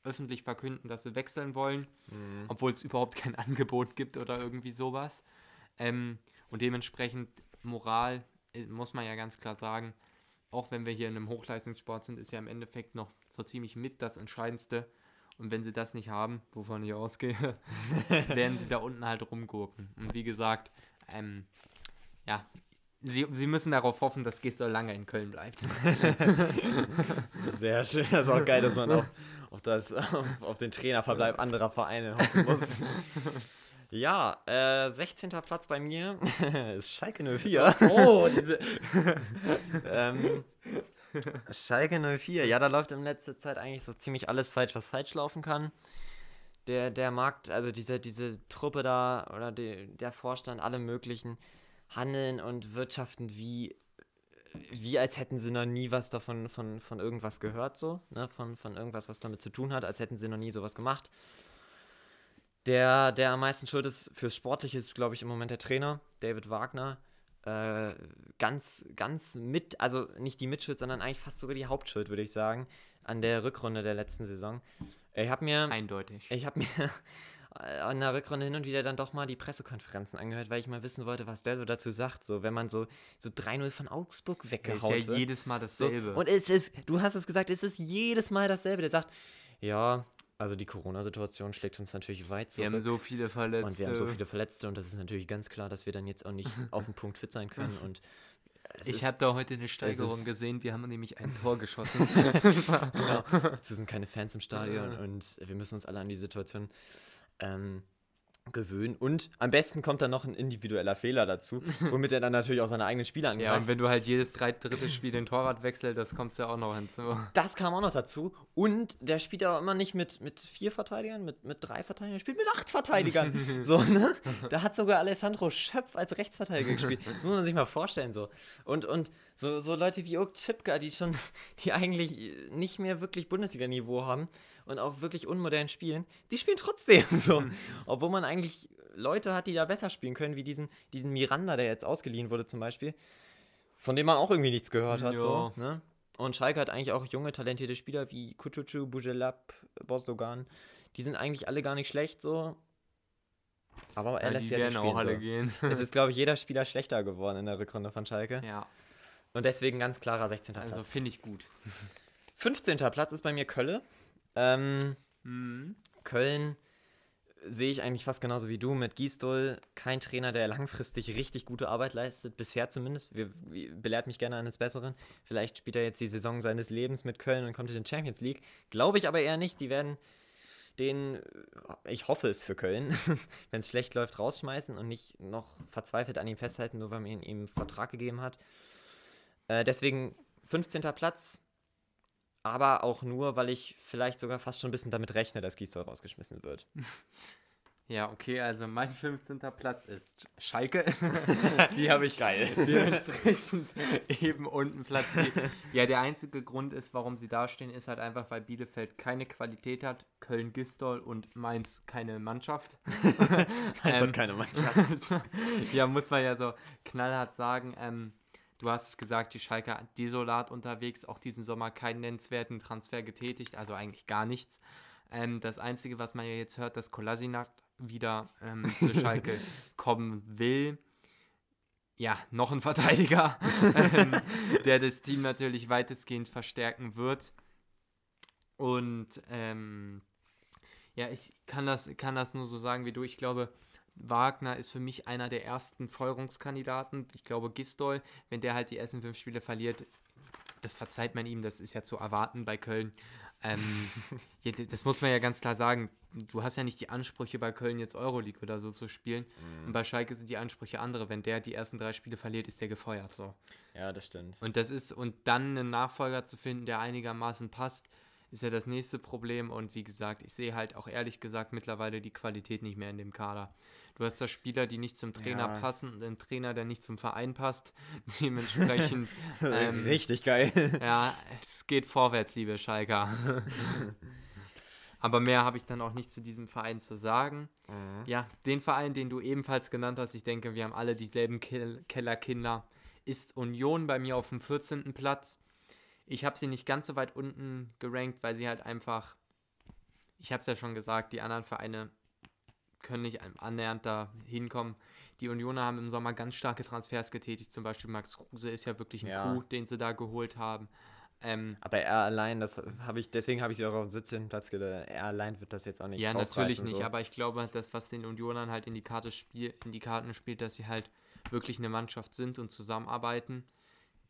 öffentlich verkünden, dass sie wechseln wollen, Mhm. obwohl es überhaupt kein Angebot gibt oder irgendwie sowas. Ähm, und dementsprechend Moral äh, muss man ja ganz klar sagen, auch wenn wir hier in einem Hochleistungssport sind, ist ja im Endeffekt noch so ziemlich mit das Entscheidendste. Und wenn sie das nicht haben, wovon ich ausgehe, werden sie da unten halt rumgurken. Und wie gesagt, ähm, ja, sie, sie müssen darauf hoffen, dass Gestol lange in Köln bleibt. Sehr schön. Das ist auch geil, dass man auf, auf, das, auf, auf den Trainerverbleib anderer Vereine hoffen muss. Ja, äh, 16. Platz bei mir ist Schalke 04. oh, diese. ähm, Schalke 04, ja, da läuft in letzter Zeit eigentlich so ziemlich alles falsch, was falsch laufen kann. Der, der Markt, also diese, diese Truppe da oder die, der Vorstand, alle möglichen handeln und wirtschaften wie, wie als hätten sie noch nie was davon von, von irgendwas gehört, so, ne? Von, von irgendwas, was damit zu tun hat, als hätten sie noch nie sowas gemacht. Der, der am meisten schuld ist fürs Sportliche, ist, glaube ich, im Moment der Trainer, David Wagner. Äh, ganz, ganz mit, also nicht die Mitschuld, sondern eigentlich fast sogar die Hauptschuld, würde ich sagen, an der Rückrunde der letzten Saison. Ich habe mir, Eindeutig. ich habe mir an der Rückrunde hin und wieder dann doch mal die Pressekonferenzen angehört, weil ich mal wissen wollte, was der so dazu sagt. So, wenn man so, so 3-0 von Augsburg ist weggehauen ja wird. jedes Mal So, dasselbe. und es ist, du hast es gesagt, es ist jedes Mal dasselbe. Der sagt, ja, also die Corona-Situation schlägt uns natürlich weit wir zurück. haben so viele Verletzte. Und wir haben so viele Verletzte und das ist natürlich ganz klar, dass wir dann jetzt auch nicht auf den Punkt fit sein können. Und Ich habe da heute eine Steigerung gesehen. Wir haben nämlich ein Tor geschossen. genau, es sind keine Fans im Stadion und wir müssen uns alle an die Situation ähm, gewöhnen. Und am besten kommt dann noch ein individueller Fehler dazu, womit er dann natürlich auch seine eigenen Spieler ja, und angreift. wenn du halt jedes drei, dritte Spiel den Torwart wechselst, das kommst ja auch noch hinzu. das kam auch noch dazu. Und der spielt auch immer nicht mit, mit vier Verteidigern, mit, mit drei Verteidigern, er spielt mit acht Verteidigern. so, ne? Da hat sogar Alessandro Schöpf als Rechtsverteidiger gespielt. Das muss man sich mal vorstellen. So. Und, und so, so Leute wie Oak Chipka, die schon, die eigentlich nicht mehr wirklich Bundesliga-Niveau haben und auch wirklich unmodern spielen, die spielen trotzdem so. Obwohl man eigentlich Leute hat, die da besser spielen können, wie diesen, diesen Miranda, der jetzt ausgeliehen wurde zum Beispiel, von dem man auch irgendwie nichts gehört hat. So, Ja. ne? Und Schalke hat eigentlich auch junge, talentierte Spieler wie Kutucu, Bujelab, Bosdogan. Die sind eigentlich alle gar nicht schlecht so. Aber er Ja, lässt die ja werden nicht auch alle so. gehen. Es ist, glaube ich, jeder Spieler schlechter geworden in der Rückrunde von Schalke. ja, Und deswegen ganz klarer 16. also Platz. finde ich gut. 15. Platz ist bei mir Kölle. Ähm, Mhm. Köln sehe ich eigentlich fast genauso wie du mit Gisdol. Kein Trainer, der langfristig richtig gute Arbeit leistet, bisher zumindest. Wir, belehrt mich gerne eines Besseren. Vielleicht spielt er jetzt die Saison seines Lebens mit Köln und kommt in den Champions League. Glaube ich aber eher nicht. Die werden den, ich hoffe es für Köln, wenn es schlecht läuft, rausschmeißen und nicht noch verzweifelt an ihm festhalten, nur weil man ihm einen Vertrag gegeben hat. Äh, deswegen 15. Platz, aber auch nur, weil ich vielleicht sogar fast schon ein bisschen damit rechne, dass Gisdol rausgeschmissen wird. Ja, okay, also mein 15. Platz ist Schalke. die habe ich geil. Dementsprechend eben unten platziert. Ja, der einzige Grund ist, warum sie da stehen, ist halt einfach, weil Bielefeld keine Qualität hat, Köln Gistol und Mainz keine Mannschaft. Mainz ähm, hat keine Mannschaft. ja, muss man ja so knallhart sagen. Ähm, du hast es gesagt, die Schalke desolat unterwegs, auch diesen Sommer keinen nennenswerten Transfer getätigt, also eigentlich gar nichts. Ähm, das Einzige, was man ja jetzt hört, dass Kolasinac wieder ähm, zu Schalke kommen will. Ja, noch ein Verteidiger, ähm, der das Team natürlich weitestgehend verstärken wird. Und ähm, ja, ich kann das, kann das nur so sagen wie du. Ich glaube, Wagner ist für mich einer der ersten Feuerungskandidaten. Ich glaube, Gistol, wenn der halt die ersten fünf Spiele verliert, das verzeiht man ihm, das ist ja zu erwarten bei Köln. Ähm, das muss man ja ganz klar sagen. Du hast ja nicht die Ansprüche bei Köln jetzt Euroleague oder so zu spielen. Mhm. Und bei Schalke sind die Ansprüche andere. Wenn der die ersten drei Spiele verliert, ist der gefeuert. So. Ja, das stimmt. Und das ist, und dann einen Nachfolger zu finden, der einigermaßen passt, ist ja das nächste Problem. Und wie gesagt, ich sehe halt auch ehrlich gesagt mittlerweile die Qualität nicht mehr in dem Kader. Du hast da Spieler, die nicht zum Trainer ja. passen und einen Trainer, der nicht zum Verein passt. Dementsprechend. ähm, Richtig geil. Ja, es geht vorwärts, liebe Schalker. Aber mehr habe ich dann auch nicht zu diesem Verein zu sagen. Mhm. Ja, den Verein, den du ebenfalls genannt hast, ich denke, wir haben alle dieselben Kellerkinder, ist Union bei mir auf dem 14. Platz. Ich habe sie nicht ganz so weit unten gerankt, weil sie halt einfach, ich habe es ja schon gesagt, die anderen Vereine können nicht annähernd da hinkommen. Die Unioner haben im Sommer ganz starke Transfers getätigt. Zum Beispiel Max Kruse ist ja wirklich ein ja. Coup, den sie da geholt haben. Ähm, aber er allein, das habe ich, deswegen habe ich sie auch auf den 17. Platz gedacht. Er allein wird das jetzt auch nicht Ja, natürlich nicht, so. aber ich glaube, das, was den Unionern halt in die, Karte spiel, in die Karten spielt, dass sie halt wirklich eine Mannschaft sind und zusammenarbeiten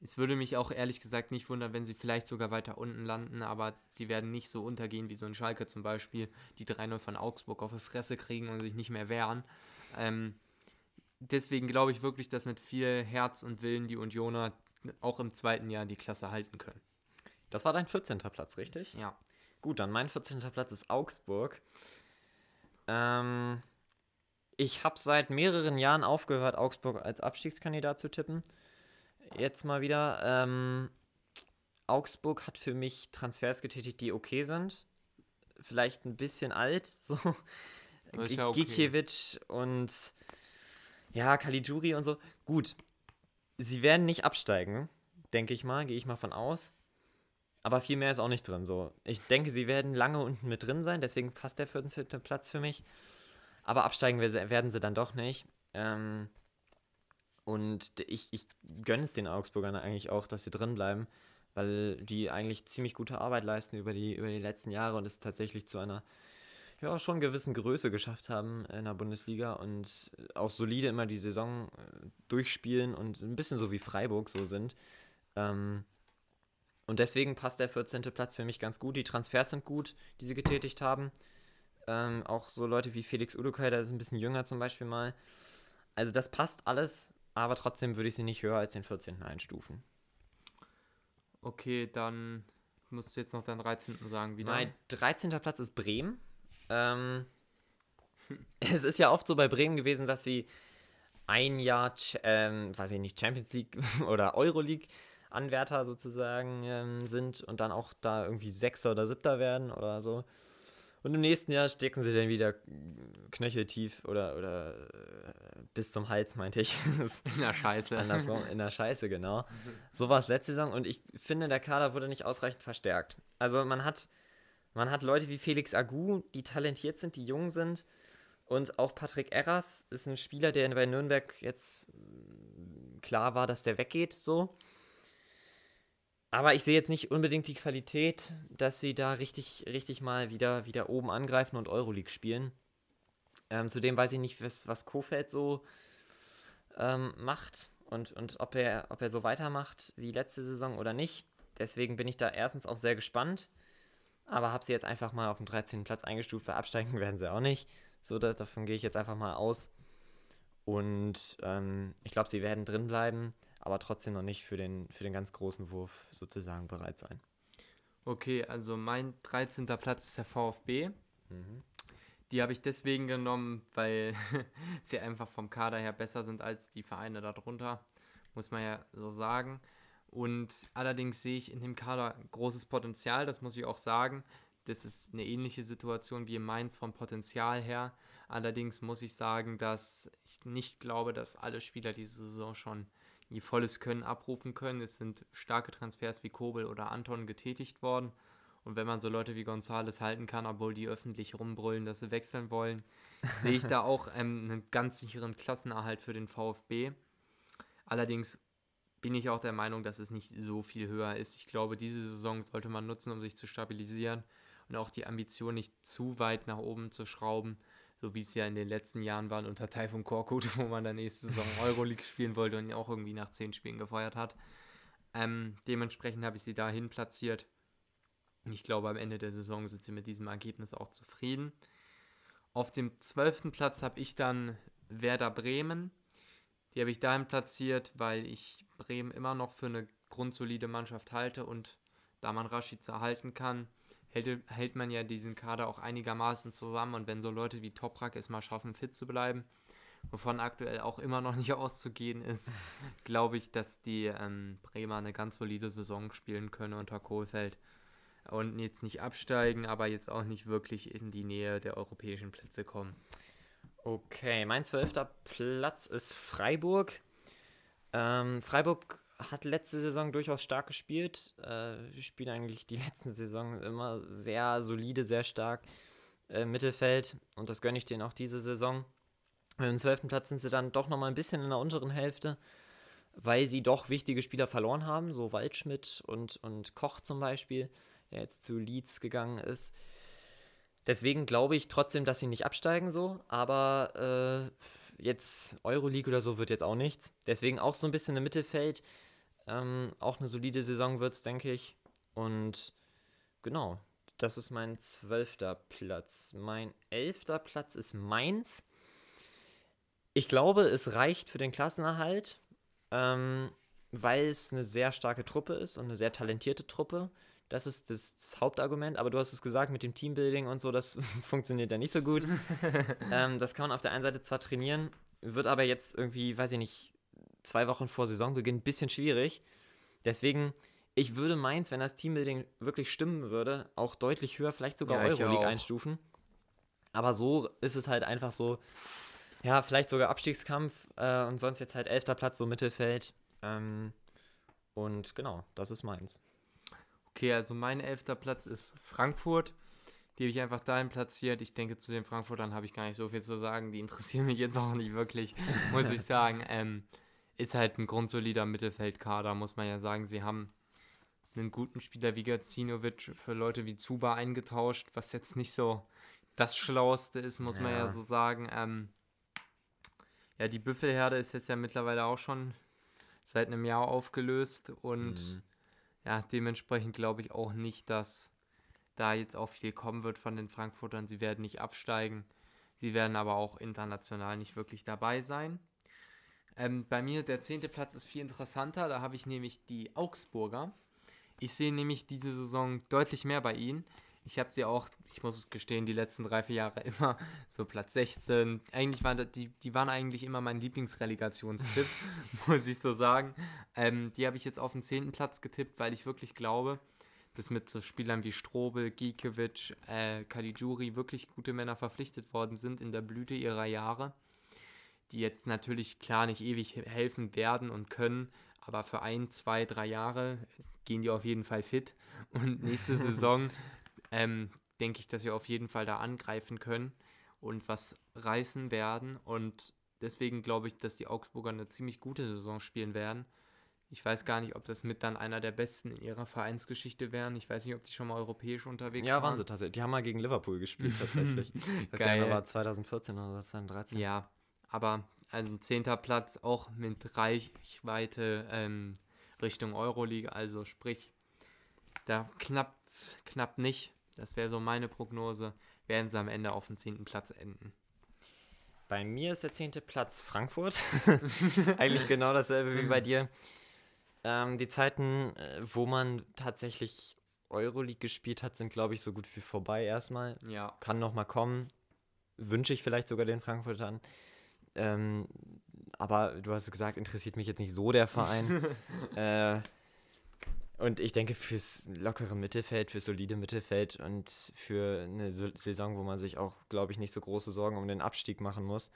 es würde mich auch ehrlich gesagt nicht wundern, wenn sie vielleicht sogar weiter unten landen, aber sie werden nicht so untergehen wie so ein Schalke zum Beispiel, die 3-0 von Augsburg auf die Fresse kriegen und sich nicht mehr wehren. Ähm, deswegen glaube ich wirklich, dass mit viel Herz und Willen die Unioner auch im zweiten Jahr die Klasse halten können. Das war dein 14. Platz, richtig? Ja. Gut, dann mein 14. Platz ist Augsburg. Ähm, ich habe seit mehreren Jahren aufgehört, Augsburg als Abstiegskandidat zu tippen jetzt mal wieder. Ähm, Augsburg hat für mich Transfers getätigt, die okay sind. Vielleicht ein bisschen alt, so. Ja okay. Gikiewicz und ja, Kalituri und so. Gut, sie werden nicht absteigen, denke ich mal, gehe ich mal von aus. Aber viel mehr ist auch nicht drin. So. Ich denke, sie werden lange unten mit drin sein, deswegen passt der 14. Platz für mich. Aber absteigen werden sie dann doch nicht. Ähm, und ich, ich gönne es den Augsburgern eigentlich auch, dass sie drin bleiben, weil die eigentlich ziemlich gute Arbeit leisten über die, über die letzten Jahre und es tatsächlich zu einer ja, schon gewissen Größe geschafft haben in der Bundesliga und auch solide immer die Saison äh, durchspielen und ein bisschen so wie Freiburg so sind. Ähm, und deswegen passt der 14. Platz für mich ganz gut. Die Transfers sind gut, die sie getätigt haben. Ähm, auch so Leute wie Felix Udukai, der ist ein bisschen jünger zum Beispiel mal. Also das passt alles aber trotzdem würde ich sie nicht höher als den 14. einstufen. Okay, dann musst du jetzt noch deinen 13. sagen. Wieder. Mein 13. Platz ist Bremen. Ähm, es ist ja oft so bei Bremen gewesen, dass sie ein Jahr, ähm, weiß ich nicht, Champions League oder Euroleague Anwärter sozusagen ähm, sind und dann auch da irgendwie Sechster oder Siebter werden oder so. Und im nächsten Jahr stecken sie dann wieder knöcheltief oder, oder äh, bis zum Hals, meinte ich. in der Scheiße. Andersrum, in der Scheiße, genau. So war es letzte Saison und ich finde, der Kader wurde nicht ausreichend verstärkt. Also man hat, man hat Leute wie Felix Agu, die talentiert sind, die jung sind. Und auch Patrick Erras ist ein Spieler, der bei Nürnberg jetzt klar war, dass der weggeht, so. Aber ich sehe jetzt nicht unbedingt die Qualität, dass sie da richtig, richtig mal wieder, wieder oben angreifen und Euroleague spielen. Ähm, zudem weiß ich nicht, was, was Kofeld so ähm, macht und, und ob, er, ob er so weitermacht wie letzte Saison oder nicht. Deswegen bin ich da erstens auch sehr gespannt, aber habe sie jetzt einfach mal auf den 13. Platz eingestuft, weil absteigen werden sie auch nicht. So, da, davon gehe ich jetzt einfach mal aus. Und ähm, ich glaube, sie werden drin bleiben, aber trotzdem noch nicht für den, für den ganz großen Wurf sozusagen bereit sein. Okay, also mein 13. Platz ist der VfB. Mhm. Die habe ich deswegen genommen, weil sie einfach vom Kader her besser sind als die Vereine darunter, muss man ja so sagen. Und allerdings sehe ich in dem Kader großes Potenzial, das muss ich auch sagen. Das ist eine ähnliche Situation wie in Mainz vom Potenzial her. Allerdings muss ich sagen, dass ich nicht glaube, dass alle Spieler diese Saison schon ihr volles Können abrufen können. Es sind starke Transfers wie Kobel oder Anton getätigt worden. Und wenn man so Leute wie Gonzales halten kann, obwohl die öffentlich rumbrüllen, dass sie wechseln wollen, sehe ich da auch ähm, einen ganz sicheren Klassenerhalt für den VfB. Allerdings bin ich auch der Meinung, dass es nicht so viel höher ist. Ich glaube, diese Saison sollte man nutzen, um sich zu stabilisieren und auch die Ambition nicht zu weit nach oben zu schrauben, so wie es ja in den letzten Jahren war unter Taifun Korkut, wo man dann nächste Saison Euroleague spielen wollte und auch irgendwie nach zehn Spielen gefeuert hat. Ähm, dementsprechend habe ich sie dahin platziert. Ich glaube, am Ende der Saison sind sie mit diesem Ergebnis auch zufrieden. Auf dem zwölften Platz habe ich dann Werder Bremen. Die habe ich dahin platziert, weil ich Bremen immer noch für eine grundsolide Mannschaft halte und da man Rashica erhalten kann, hält, hält man ja diesen Kader auch einigermaßen zusammen und wenn so Leute wie Toprak es mal schaffen, fit zu bleiben, wovon aktuell auch immer noch nicht auszugehen ist, glaube ich, dass die ähm, Bremer eine ganz solide Saison spielen können unter Kohlfeld und jetzt nicht absteigen, aber jetzt auch nicht wirklich in die Nähe der europäischen Plätze kommen. Okay, mein zwölfter Platz ist Freiburg. Ähm, Freiburg hat letzte Saison durchaus stark gespielt. Äh, spielen eigentlich die letzten Saison immer sehr solide, sehr stark äh, Mittelfeld und das gönne ich denen auch diese Saison. Im zwölften Platz sind sie dann doch nochmal ein bisschen in der unteren Hälfte, weil sie doch wichtige Spieler verloren haben, so Waldschmidt und, und Koch zum Beispiel der jetzt zu Leeds gegangen ist. Deswegen glaube ich trotzdem, dass sie nicht absteigen so, aber äh, jetzt Euroleague oder so wird jetzt auch nichts. Deswegen auch so ein bisschen im Mittelfeld. Ähm, auch eine solide Saison wird es, denke ich. Und genau, das ist mein zwölfter Platz. Mein elfter Platz ist Mainz. Ich glaube, es reicht für den Klassenerhalt, ähm, weil es eine sehr starke Truppe ist und eine sehr talentierte Truppe. Das ist das, Hauptargument, aber du hast es gesagt, mit dem Teambuilding und so, das funktioniert ja nicht so gut. ähm, das kann man auf der einen Seite zwar trainieren, wird aber jetzt irgendwie, weiß ich nicht, zwei Wochen vor Saisonbeginn ein bisschen schwierig. Deswegen, ich würde Mainz, wenn das Teambuilding wirklich stimmen würde, auch deutlich höher, vielleicht sogar ja, Euroleague einstufen. Aber so ist es halt einfach so, ja, vielleicht sogar Abstiegskampf äh, und sonst jetzt halt elfter Platz, so Mittelfeld. Ähm, und genau, das ist meins. Okay, also mein elfter Platz ist Frankfurt. Die habe ich einfach dahin platziert. Ich denke, zu den Frankfurtern habe ich gar nicht so viel zu sagen. Die interessieren mich jetzt auch nicht wirklich, muss ich sagen. Ähm, ist halt ein grundsolider Mittelfeldkader, muss man ja sagen. Sie haben einen guten Spieler wie Gacinovic für Leute wie Zuba eingetauscht, was jetzt nicht so das Schlauste ist, muss ja. man ja so sagen. Ähm, ja, die Büffelherde ist jetzt ja mittlerweile auch schon seit einem Jahr aufgelöst und mhm ja, dementsprechend glaube ich auch nicht, dass da jetzt auch viel kommen wird von den Frankfurtern. Sie werden nicht absteigen. Sie werden aber auch international nicht wirklich dabei sein. Ähm, bei mir der zehnte Platz ist viel interessanter. Da habe ich nämlich die Augsburger. Ich sehe nämlich diese Saison deutlich mehr bei ihnen. Ich habe sie auch, ich muss es gestehen, die letzten drei, vier Jahre immer so Platz 16. Eigentlich waren die, die waren eigentlich immer mein Lieblingsrelegationstipp, muss ich so sagen. Ähm, die habe ich jetzt auf den zehnten Platz getippt, weil ich wirklich glaube, dass mit so Spielern wie Strobel, Gikiewicz, äh, Caligiuri wirklich gute Männer verpflichtet worden sind in der Blüte ihrer Jahre, die jetzt natürlich klar nicht ewig helfen werden und können, aber für ein, zwei, drei Jahre gehen die auf jeden Fall fit und nächste Saison ähm, denke ich, dass wir auf jeden Fall da angreifen können und was reißen werden. Und deswegen glaube ich, dass die Augsburger eine ziemlich gute Saison spielen werden. Ich weiß gar nicht, ob das mit dann einer der besten in ihrer Vereinsgeschichte wären. Ich weiß nicht, ob die schon mal europäisch unterwegs Ja, waren. waren sie tatsächlich. Die haben mal gegen Liverpool gespielt, tatsächlich. Das Geil. war 2014 oder 2013. Ja, aber also ein zehnter Platz auch mit Reichweite ähm, Richtung Euroleague. Also sprich, da knappt's knapp nicht. Das wäre so meine Prognose. Werden sie am Ende auf dem zehnten Platz enden. Bei mir ist der zehnte Platz Frankfurt. Eigentlich genau dasselbe wie bei dir. Ähm, die Zeiten, äh, wo man tatsächlich Euroleague gespielt hat, sind, glaube ich, so gut wie vorbei erstmal. Ja, Kann noch mal kommen. Wünsche ich vielleicht sogar den Frankfurtern. Ähm, aber du hast es gesagt, interessiert mich jetzt nicht so der Verein. äh, und ich denke, fürs lockere Mittelfeld, fürs solide Mittelfeld und für eine Sa- Saison, wo man sich auch, glaube ich, nicht so große Sorgen um den Abstieg machen muss,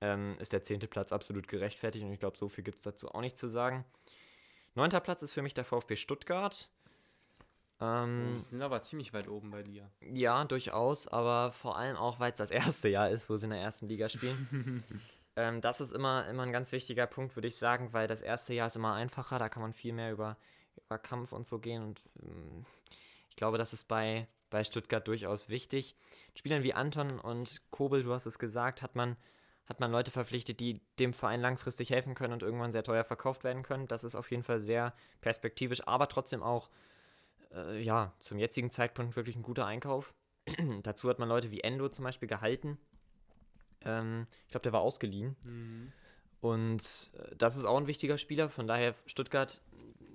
ähm, ist der zehnte Platz absolut gerechtfertigt. Und ich glaube, so viel gibt es dazu auch nicht zu sagen. Neunter Platz ist für mich der VfB Stuttgart. Ähm, die sind aber ziemlich weit oben bei dir. ja, durchaus, aber vor allem auch, weil es das erste Jahr ist, wo sie in der ersten Liga spielen. ähm, das ist immer, immer ein ganz wichtiger Punkt, würde ich sagen, weil das erste Jahr ist immer einfacher, da kann man viel mehr über, über Kampf und so gehen und ähm, ich glaube, das ist bei, bei Stuttgart durchaus wichtig. Spielern wie Anton und Kobel, du hast es gesagt, hat man, hat man Leute verpflichtet, die dem Verein langfristig helfen können und irgendwann sehr teuer verkauft werden können. Das ist auf jeden Fall sehr perspektivisch, aber trotzdem auch äh, ja, zum jetzigen Zeitpunkt wirklich ein guter Einkauf. Dazu hat man Leute wie Endo zum Beispiel gehalten. Ähm, ich glaube, der war ausgeliehen. Und äh, das ist auch ein wichtiger Spieler. Von daher Stuttgart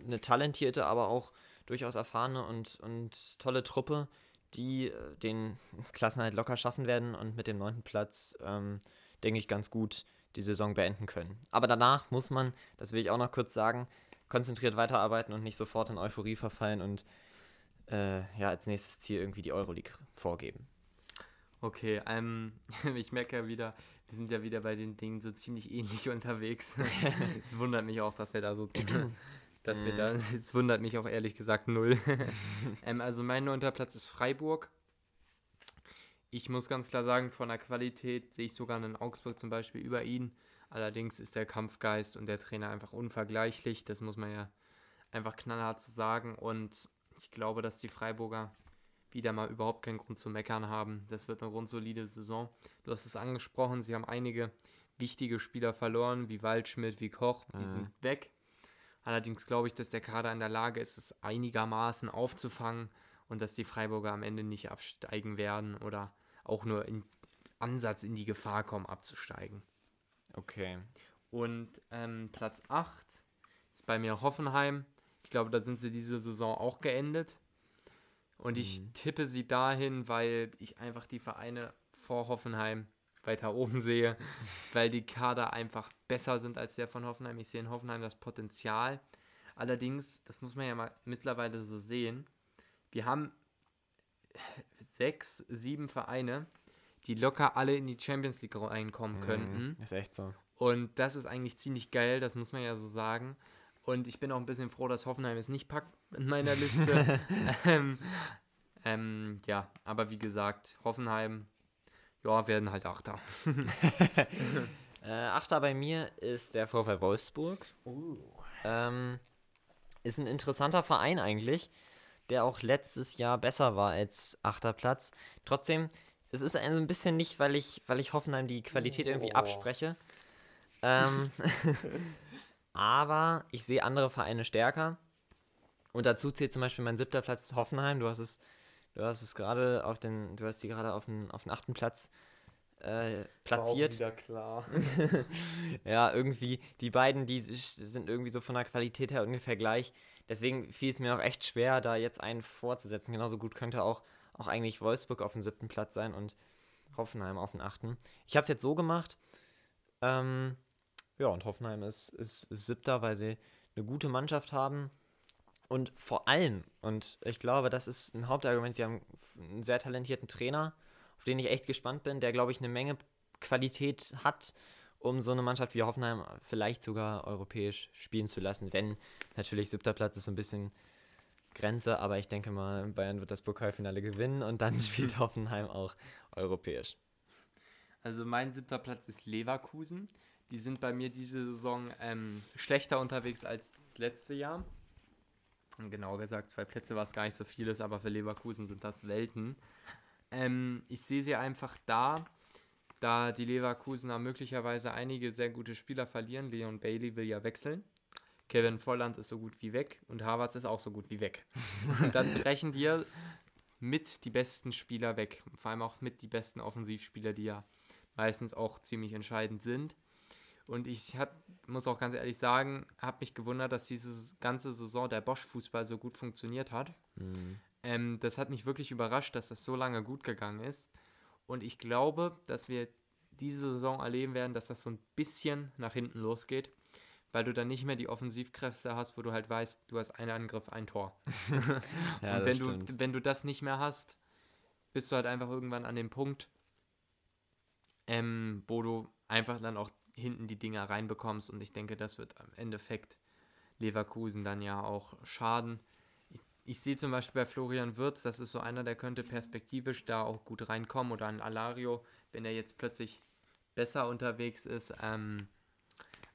eine talentierte, aber auch durchaus erfahrene und, und tolle Truppe, die äh, den Klassenhalt locker schaffen werden und mit dem neunten Platz, ähm, denke ich, ganz gut die Saison beenden können. Aber danach muss man, das will ich auch noch kurz sagen, konzentriert weiterarbeiten und nicht sofort in Euphorie verfallen und äh, ja, als nächstes Ziel irgendwie die Euroleague vorgeben. Okay, ähm, ich merke ja wieder, wir sind ja wieder bei den Dingen so ziemlich ähnlich unterwegs. es wundert mich auch, dass wir da so, dass wir da, es wundert mich auch ehrlich gesagt null. ähm, also mein neunter Platz ist Freiburg. Ich muss ganz klar sagen, von der Qualität sehe ich sogar einen Augsburg zum Beispiel über ihn. Allerdings ist der Kampfgeist und der Trainer einfach unvergleichlich. Das muss man ja einfach knallhart zu sagen. Und ich glaube, dass die Freiburger wieder mal überhaupt keinen Grund zu meckern haben. Das wird eine grundsolide Saison. Du hast es angesprochen, sie haben einige wichtige Spieler verloren, wie Waldschmidt, wie Koch, die Mhm. sind weg. Allerdings glaube ich, dass der Kader in der Lage ist, es einigermaßen aufzufangen und dass die Freiburger am Ende nicht absteigen werden oder auch nur in Ansatz in die Gefahr kommen, abzusteigen. Okay. Und ähm, Platz 8 ist bei mir Hoffenheim. Ich glaube, da sind sie diese Saison auch geendet. Und ich Mhm. tippe sie dahin, weil ich einfach die Vereine vor Hoffenheim weiter oben sehe, weil die Kader einfach besser sind als der von Hoffenheim. Ich sehe in Hoffenheim das Potenzial. Allerdings, das muss man ja mal mittlerweile so sehen, wir haben sechs, sieben Vereine, die locker alle in die Champions League reinkommen könnten. Mhm, Ist echt so. Und das ist eigentlich ziemlich geil, das muss man ja so sagen. Und ich bin auch ein bisschen froh, dass Hoffenheim es nicht packt in meiner Liste. ähm, ähm, ja, aber wie gesagt, Hoffenheim, ja, werden halt Achter. Äh, Achter bei mir ist der VfL Wolfsburg. Ähm, ist ein interessanter Verein eigentlich, der auch letztes Jahr besser war als achter Platz. Trotzdem, es ist ein bisschen nicht, weil ich, weil ich Hoffenheim die Qualität irgendwie Oh. abspreche. Ähm, aber ich sehe andere Vereine stärker. Und dazu zählt zum Beispiel mein siebter Platz Hoffenheim. Du hast es, du hast es gerade auf den, du hast die gerade auf den, auf den achten Platz äh, platziert. Wieder klar. Ja, irgendwie, die beiden, die sind irgendwie so von der Qualität her ungefähr gleich. Deswegen fiel es mir auch echt schwer, da jetzt einen vorzusetzen. Genauso gut könnte auch, auch eigentlich Wolfsburg auf dem siebten Platz sein und Hoffenheim auf dem achten. Ich habe es jetzt so gemacht. Ähm, ja, und Hoffenheim ist, ist, siebter, weil sie eine gute Mannschaft haben. Und vor allem, und ich glaube, das ist ein Hauptargument, sie haben einen sehr talentierten Trainer, auf den ich echt gespannt bin, der, glaube ich, eine Menge Qualität hat, um so eine Mannschaft wie Hoffenheim vielleicht sogar europäisch spielen zu lassen. Wenn natürlich siebter Platz ist ein bisschen Grenze, aber ich denke mal, Bayern wird das Pokalfinale gewinnen und dann spielt Hoffenheim auch europäisch. Also mein siebter Platz ist Leverkusen. Die sind bei mir diese Saison ähm, schlechter unterwegs als das letzte Jahr. Und Genau gesagt, zwei Plätze, was gar nicht so viel ist, aber für Leverkusen sind das Welten. Ähm, ich sehe sie einfach da, da die Leverkusener möglicherweise einige sehr gute Spieler verlieren. Leon Bailey will ja wechseln. Kevin Volland ist so gut wie weg und Havertz ist auch so gut wie weg. Und dann brechen dir mit die besten Spieler weg. Vor allem auch mit die besten Offensivspieler, die ja meistens auch ziemlich entscheidend sind. Und ich hab, muss auch ganz ehrlich sagen, habe mich gewundert, dass diese ganze Saison der Bosch-Fußball so gut funktioniert hat. Ähm, das hat mich wirklich überrascht, dass das so lange gut gegangen ist. Und ich glaube, dass wir diese Saison erleben werden, dass das so ein bisschen nach hinten losgeht, weil du dann nicht mehr die Offensivkräfte hast, wo du halt weißt, du hast einen Angriff, ein Tor. Ja, und wenn stimmt. du, wenn du das nicht mehr hast, bist du halt einfach irgendwann an dem Punkt, ähm, wo du einfach dann auch hinten die Dinger reinbekommst. Und ich denke, das wird am Endeffekt Leverkusen dann ja auch schaden. Ich, ich sehe zum Beispiel bei Florian Wirtz, das ist so einer, der könnte perspektivisch da auch gut reinkommen. Oder an Alario, wenn er jetzt plötzlich besser unterwegs ist. Ähm,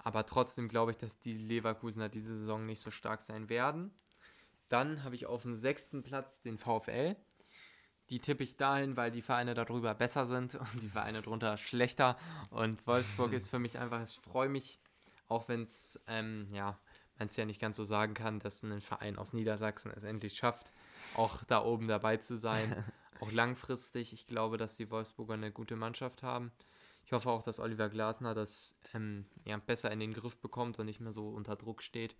aber trotzdem glaube ich, dass die Leverkusener diese Saison nicht so stark sein werden. Dann habe ich auf dem sechsten Platz den VfL. Die tippe ich dahin, weil die Vereine darüber besser sind und die Vereine darunter schlechter. Und Wolfsburg ist für mich einfach, ich freue mich, auch wenn es, ähm, ja, man es ja nicht ganz so sagen kann, dass ein Verein aus Niedersachsen es endlich schafft, auch da oben dabei zu sein. auch langfristig. Ich glaube, dass die Wolfsburger eine gute Mannschaft haben. Ich hoffe auch, dass Oliver Glasner das ähm, ja, besser in den Griff bekommt und nicht mehr so unter Druck steht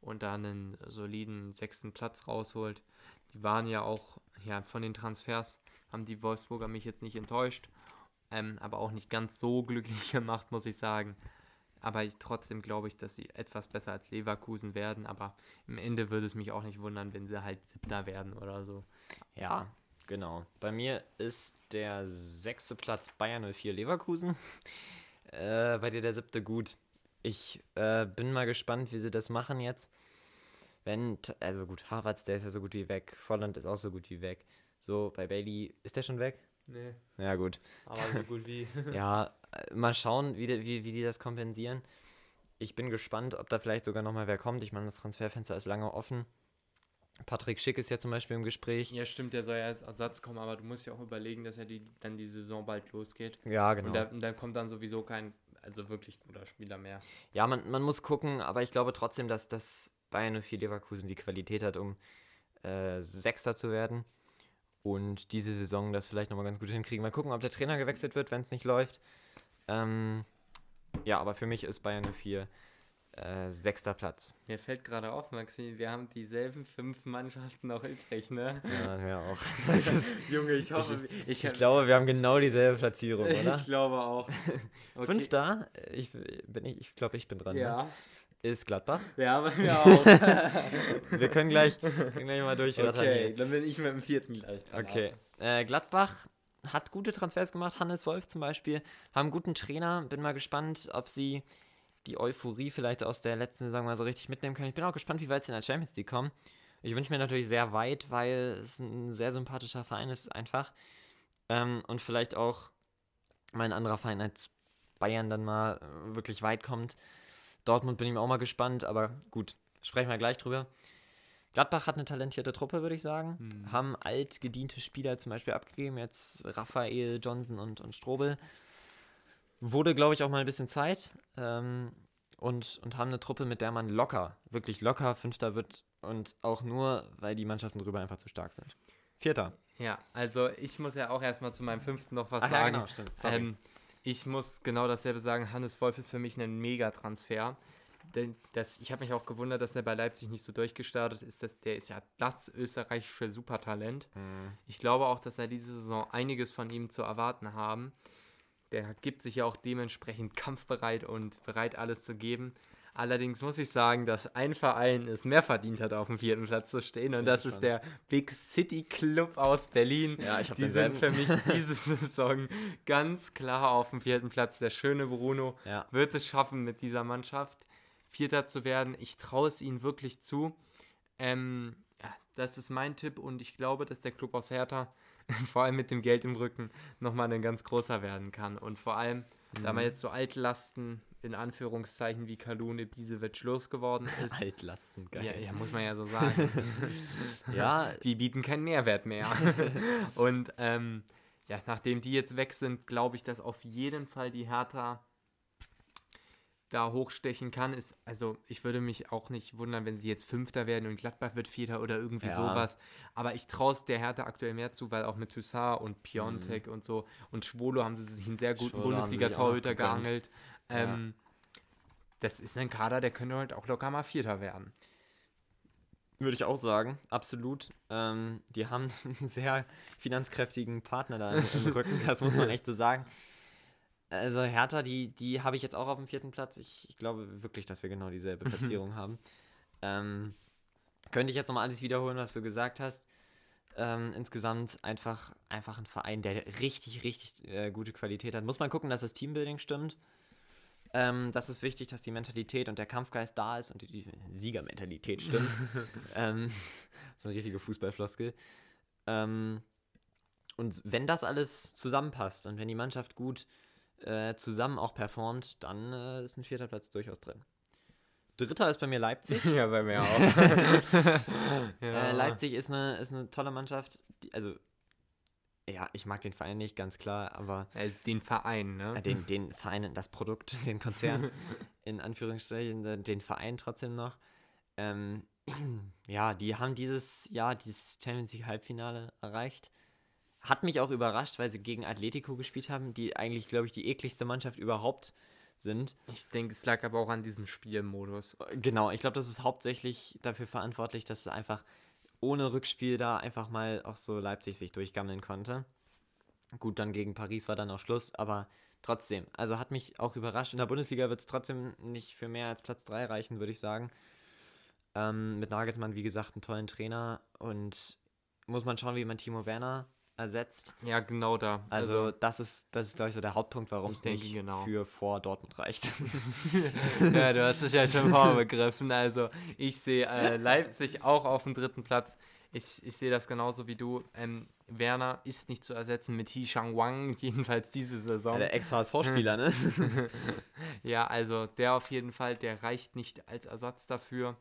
und da einen soliden sechsten Platz rausholt. Die waren ja auch, ja, von den Transfers haben die Wolfsburger mich jetzt nicht enttäuscht, ähm, aber auch nicht ganz so glücklich gemacht, muss ich sagen. Aber ich, trotzdem glaube ich, dass sie etwas besser als Leverkusen werden, aber im Ende würde es mich auch nicht wundern, wenn sie halt Siebter werden oder so. Ja, genau. Bei mir ist der sechste Platz Bayern 04 Leverkusen. Äh, bei dir der siebte gut. Ich äh, bin mal gespannt, wie sie das machen jetzt. Wenn, also gut, Havertz, der ist ja so gut wie weg. Volland ist auch so gut wie weg. So, bei Bailey, ist der schon weg? Nee, Ja, gut. aber so gut wie. Ja, mal schauen, wie, wie, wie die das kompensieren. Ich bin gespannt, ob da vielleicht sogar nochmal wer kommt. Ich meine, das Transferfenster ist lange offen. Patrick Schick ist ja zum Beispiel im Gespräch. Ja, stimmt, der soll ja als Ersatz kommen, aber du musst ja auch überlegen, dass ja die, dann die Saison bald losgeht. Ja, genau. Und, da, und dann kommt dann sowieso kein, also wirklich guter Spieler mehr. Ja, man, man muss gucken, aber ich glaube trotzdem, dass das Bayern 04 Leverkusen die Qualität hat, um äh, Sechster zu werden. Und diese Saison das vielleicht nochmal ganz gut hinkriegen. Mal gucken, ob der Trainer gewechselt wird, wenn es nicht läuft. Ähm, ja, aber für mich ist Bayern 04 äh, sechster Platz. Mir fällt gerade auf, Maxi, wir haben dieselben fünf Mannschaften noch übrig, ne? Ja, mir auch. Ist, Junge, ich hoffe, ich, ich glaube, wir haben genau dieselbe Platzierung, oder? ich glaube auch. Okay. Fünfter, ich, bin ich, ich glaube, ich bin dran. Ne? Ja, Ist Gladbach. ja, bei mir auch. Wir können gleich, können gleich mal durchrattern. okay, hier. dann bin ich mit dem vierten gleich dran. Okay. Äh, Gladbach hat gute Transfers gemacht, Hannes Wolf zum Beispiel, haben einen guten Trainer. Bin mal gespannt, ob sie die Euphorie vielleicht aus der letzten Saison mal so richtig mitnehmen können. Ich bin auch gespannt, wie weit sie in der Champions League kommen. Ich wünsche mir natürlich sehr weit, weil es ein sehr sympathischer Verein ist, einfach. Ähm, und vielleicht auch mal ein anderer Verein als Bayern dann mal äh, wirklich weit kommt. Dortmund bin ich mir auch mal gespannt, aber gut, sprechen wir gleich drüber. Gladbach hat eine talentierte Truppe, würde ich sagen. Hm. Haben altgediente Spieler zum Beispiel abgegeben, jetzt Raphael, Johnson und, und Strobel. Wurde, glaube ich, auch mal ein bisschen Zeit. Ähm, und, und haben eine Truppe, mit der man locker, wirklich locker Fünfter wird. Und auch nur, weil die Mannschaften drüber einfach zu stark sind. Vierter. Ja, also ich muss ja auch erstmal zu meinem fünften noch was Ach ja, sagen. genau, stimmt. Ähm, ich muss genau dasselbe sagen. Hannes Wolf ist für mich ein Megatransfer. Denn das, ich habe mich auch gewundert, dass er bei Leipzig nicht so durchgestartet ist. Dass, der ist ja das österreichische Supertalent. Hm. Ich glaube auch, dass er diese Saison einiges von ihm zu erwarten haben. Der gibt sich ja auch dementsprechend kampfbereit und bereit, alles zu geben. Allerdings muss ich sagen, dass ein Verein es mehr verdient hat, auf dem vierten Platz zu stehen. Und bin das ist der Big City Club aus Berlin. Ja, ich Die sind für mich diese Saison ganz klar auf dem vierten Platz. Der schöne Bruno Ja. wird es schaffen, mit dieser Mannschaft Vierter zu werden. Ich traue es ihnen wirklich zu. Ähm, ja, das ist mein Tipp und ich glaube, dass der Club aus Hertha, vor allem mit dem Geld im Rücken, nochmal ein ganz großer werden kann. Und vor allem, da man jetzt so Altlasten in Anführungszeichen wie Kalun Ibisevic losgeworden ist. Altlasten, geil. Ja, ja, muss man ja so sagen. Ja, die bieten keinen Mehrwert mehr. Und ähm, ja, nachdem die jetzt weg sind, glaube ich, dass auf jeden Fall die Hertha da hochstechen kann. Ist, also ich würde mich auch nicht wundern, wenn sie jetzt Fünfter werden und Gladbach wird Vierter oder irgendwie Ja. sowas. Aber ich traue es der Hertha aktuell mehr zu, weil auch mit Toussaint und Piontek Mhm. und so und Schwolo haben sie sich einen sehr guten Bundesliga-Torhüter geangelt. Ja. Ähm, Das ist ein Kader, der könnte halt auch locker mal Vierter werden. Würde ich auch sagen, absolut. Ähm, die haben einen sehr finanzkräftigen Partner da im, im Rücken, das muss man echt so sagen. Also Hertha, die, die habe ich jetzt auch auf dem vierten Platz. Ich, ich glaube wirklich, dass wir genau dieselbe Platzierung haben. Ähm, könnte ich jetzt nochmal alles wiederholen, was du gesagt hast. Ähm, insgesamt einfach, einfach ein Verein, der richtig, richtig äh, gute Qualität hat. Muss man gucken, dass das Teambuilding stimmt. Ähm, das ist wichtig, dass die Mentalität und der Kampfgeist da ist und die, die Siegermentalität stimmt. ähm, so eine richtige Fußballfloskel. Ähm, und wenn das alles zusammenpasst und wenn die Mannschaft gut äh, zusammen auch performt, dann äh, ist ein vierter Platz durchaus drin. Dritter ist bei mir Leipzig. ja, bei mir auch. Äh, Leipzig ist eine, ist eine tolle Mannschaft. Die, also, ja, ich mag den Verein nicht, ganz klar, aber Also den Verein, ne? den, den Verein, das Produkt, den Konzern, in Anführungsstrichen, den- den Verein trotzdem noch. Ähm, ja, die haben dieses Jahr dieses Champions League Halbfinale erreicht. Hat mich auch überrascht, weil sie gegen Atletico gespielt haben, die eigentlich, glaube ich, die ekligste Mannschaft überhaupt sind. Ich denke, es lag aber auch an diesem Spielmodus. Genau, ich glaube, das ist hauptsächlich dafür verantwortlich, dass es einfach ohne Rückspiel da einfach mal auch so Leipzig sich durchgammeln konnte. Gut, dann gegen Paris war dann auch Schluss, aber trotzdem, also hat mich auch überrascht. In der Bundesliga wird es trotzdem nicht für mehr als Platz 3 reichen, würde ich sagen. Ähm, mit Nagelsmann, wie gesagt, einen tollen Trainer und muss man schauen, wie man Timo Werner ersetzt. Ja, genau da. Also, das ist, das ist glaube ich, so der Hauptpunkt, warum es nicht genau. für vor Dortmund reicht. ja, du hast es ja schon vorbegriffen. Also ich sehe äh, Leipzig auch auf dem dritten Platz. Ich, ich sehe das genauso wie du. Ähm, Werner ist nicht zu ersetzen mit He Shang Wang, jedenfalls diese Saison. der Ex-HSV-Spieler, ne? Ja, also der auf jeden Fall, der reicht nicht als Ersatz dafür.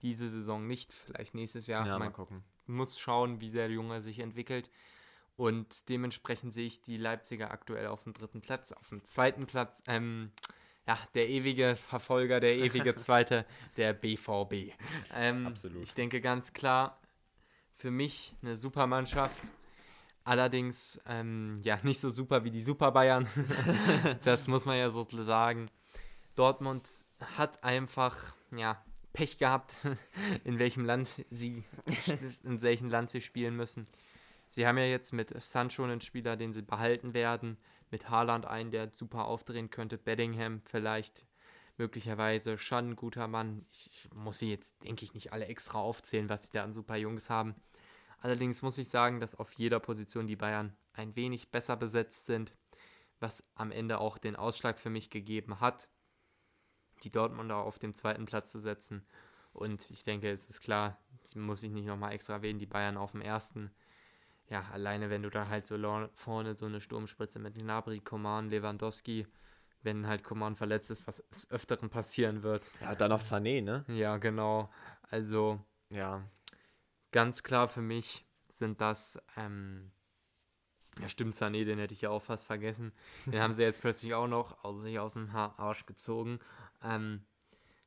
Diese Saison nicht, vielleicht nächstes Jahr. Ja, mal gucken. muss schauen, wie der Junge sich entwickelt. Und dementsprechend sehe ich die Leipziger aktuell auf dem dritten Platz. Auf dem zweiten Platz, ähm, ja, der ewige Verfolger, der ewige Zweite, der BVB. Ähm, Absolut. Ich denke ganz klar, für mich eine super Mannschaft. Allerdings, ähm, ja, nicht so super wie die Super Bayern. das muss man ja so sagen. Dortmund hat einfach, ja, Pech gehabt, in welchem Land sie, in welchem Land sie spielen müssen. Sie haben ja jetzt mit Sancho einen Spieler, den sie behalten werden, mit Haaland einen, der super aufdrehen könnte, Bellingham vielleicht, möglicherweise schon ein guter Mann. Ich, muss sie jetzt, denke ich, nicht alle extra aufzählen, was sie da an super Jungs haben. Allerdings muss ich sagen, dass auf jeder Position die Bayern ein wenig besser besetzt sind, was am Ende auch den Ausschlag für mich gegeben hat, die Dortmunder auf den zweiten Platz zu setzen. Und ich denke, es ist klar, muss ich nicht nochmal extra erwähnen, die Bayern auf dem ersten. Ja, alleine wenn du da halt so vorne so eine Sturmspritze mit Gnabry, Coman, Lewandowski, wenn halt Coman verletzt ist, was des Öfteren passieren wird. Ja, dann noch Sané, ne? Ja, genau. Also Ja. ganz klar für mich sind das, ähm, ja stimmt, Sané, den hätte ich ja auch fast vergessen. Den haben sie jetzt plötzlich auch noch aus sich aus dem Arsch gezogen. Ähm,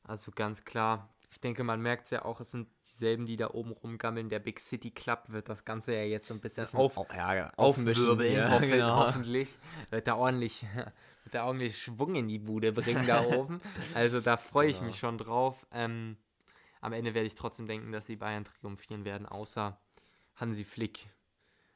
also ganz klar, ich denke, man merkt es ja auch, es sind dieselben, die da oben rumgammeln. Der Big City Club wird das Ganze ja jetzt so ein bisschen auf, Au- ja, ja, aufwirbeln, ja, hoffe, genau. hoffentlich. Wird da ordentlich, wird da ordentlich Schwung in die Bude bringen da oben. Also da freue ich Genau. mich schon drauf. Ähm, am Ende werde ich trotzdem denken, dass die Bayern triumphieren werden, außer Hansi Flick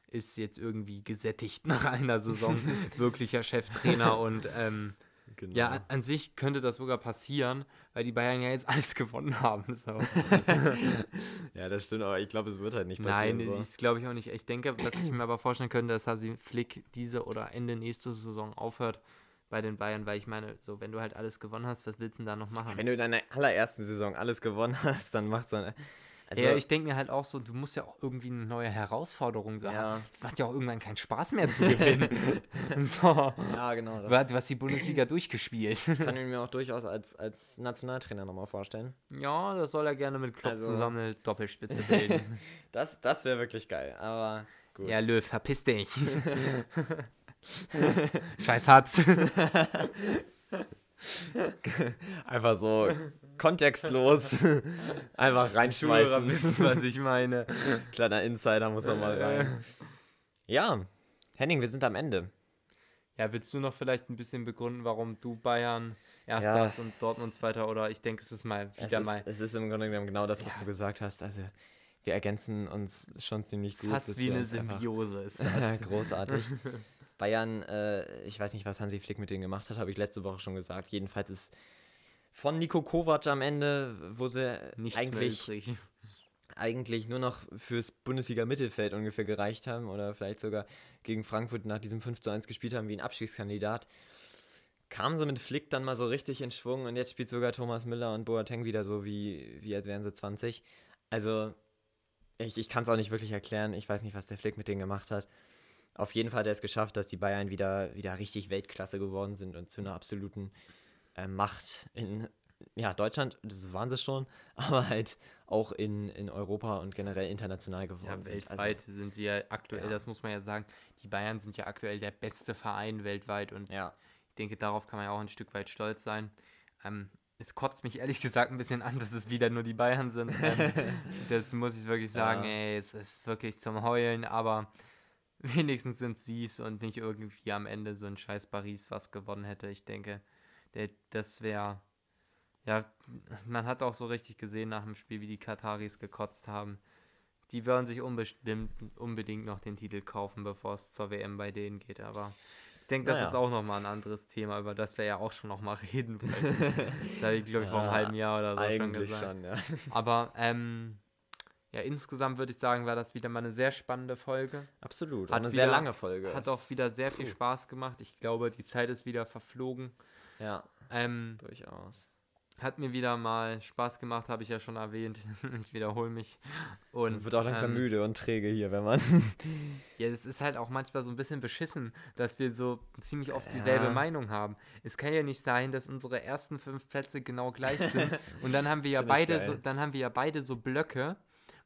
ist jetzt irgendwie gesättigt nach einer Saison, wirklicher Cheftrainer und ähm, Genau. ja, an, an sich könnte das sogar passieren, weil die Bayern ja jetzt alles gewonnen haben. So. ja, das stimmt, aber ich glaube, es wird halt nicht Nein, passieren. so. das glaube ich auch nicht. Ich denke, was ich mir aber vorstellen könnte, dass Hansi Flick diese oder Ende nächste Saison aufhört bei den Bayern, weil ich meine, so wenn du halt alles gewonnen hast, was willst du denn da noch machen? Wenn du in deiner allerersten Saison alles gewonnen hast, dann macht's dann. Also, ja, ich denke mir halt auch so, du musst ja auch irgendwie eine neue Herausforderung sagen. Ja. Es macht ja auch irgendwann keinen Spaß mehr zu gewinnen. so. ja, genau. Du hast, du hast die Bundesliga durchgespielt. kann ich mir auch durchaus als, als Nationaltrainer nochmal vorstellen. ja, das soll er gerne mit Klopp Also- zusammen eine Doppelspitze bilden. Das, das wäre wirklich geil, aber gut. ja, Löw, verpiss dich. Scheiß Hatz. Einfach so kontextlos einfach reinschmeißen. wissen, was ich meine. Kleiner Insider muss noch mal rein. Ja, Henning, wir sind am Ende. Ja, willst du noch vielleicht ein bisschen begründen, warum du Bayern erster Ja. und Dortmund zweiter? Oder ich denke, es ist mal Es wieder ist, mal es ist im Grunde genommen genau das, was Ja. du gesagt hast. Also wir ergänzen uns schon ziemlich gut. fast wie eine Symbiose ist das. Großartig. Bayern, äh, ich weiß nicht, was Hansi Flick mit denen gemacht hat, habe ich letzte Woche schon gesagt. Jedenfalls ist von Nico Kovac am Ende, wo sie Nichts eigentlich, eigentlich nur noch fürs Bundesliga-Mittelfeld ungefähr gereicht haben oder vielleicht sogar gegen Frankfurt nach diesem 5 zu 1 gespielt haben wie ein Abstiegskandidat. Kamen sie mit Flick dann mal so richtig in Schwung und jetzt spielt sogar Thomas Müller und Boateng wieder so, wie, wie als wären sie 20. Also, ich, ich kann es auch nicht wirklich erklären. Ich weiß nicht, was der Flick mit denen gemacht hat. Auf jeden Fall hat er es geschafft, dass die Bayern wieder, wieder richtig Weltklasse geworden sind und zu einer absoluten äh, Macht in ja, Deutschland, das waren sie schon, aber halt auch in, in Europa und generell international geworden Ja, sind. weltweit sind sie ja aktuell, ja. das muss man ja sagen, die Bayern sind ja aktuell der beste Verein weltweit und Also, ja, ich denke, darauf kann man ja auch ein Stück weit stolz sein. Ähm, es kotzt mich ehrlich gesagt ein bisschen an, dass es wieder nur die Bayern sind. Ähm, das muss ich wirklich sagen, Ja. ey, es ist wirklich zum Heulen, aber wenigstens sind sie es und nicht irgendwie am Ende so ein scheiß Paris, was gewonnen hätte. Ich denke, der, das wäre, ja, man hat auch so richtig gesehen nach dem Spiel, wie die Kataris gekotzt haben. Die werden sich unbestimmt, unbedingt noch den Titel kaufen, bevor es zur WM bei denen geht, aber ich denke, das Naja. ist auch nochmal ein anderes Thema, über das wir ja auch schon nochmal reden wollten. das habe ich, glaube ich, vor einem Ja, halben Jahr oder so schon gesagt. schon, ja. Aber ähm, ja, insgesamt würde ich sagen, war das wieder mal eine sehr spannende Folge. Absolut. Hat eine sehr wieder- lange Folge. Hat auch wieder sehr viel Spaß gemacht. Ich glaube, die Zeit ist wieder verflogen. Ja, Ähm, durchaus. hat mir wieder mal Spaß gemacht, habe ich ja schon erwähnt. ich wiederhole mich. Und Man wird auch langsam ähm, müde und träge hier, wenn man. Ja, es ist halt auch manchmal so ein bisschen beschissen, dass wir so ziemlich oft dieselbe Ja. Meinung haben. Es kann ja nicht sein, dass unsere ersten fünf Plätze genau gleich sind. Und dann haben wir ja beide geil. so, dann haben wir ja beide so Blöcke,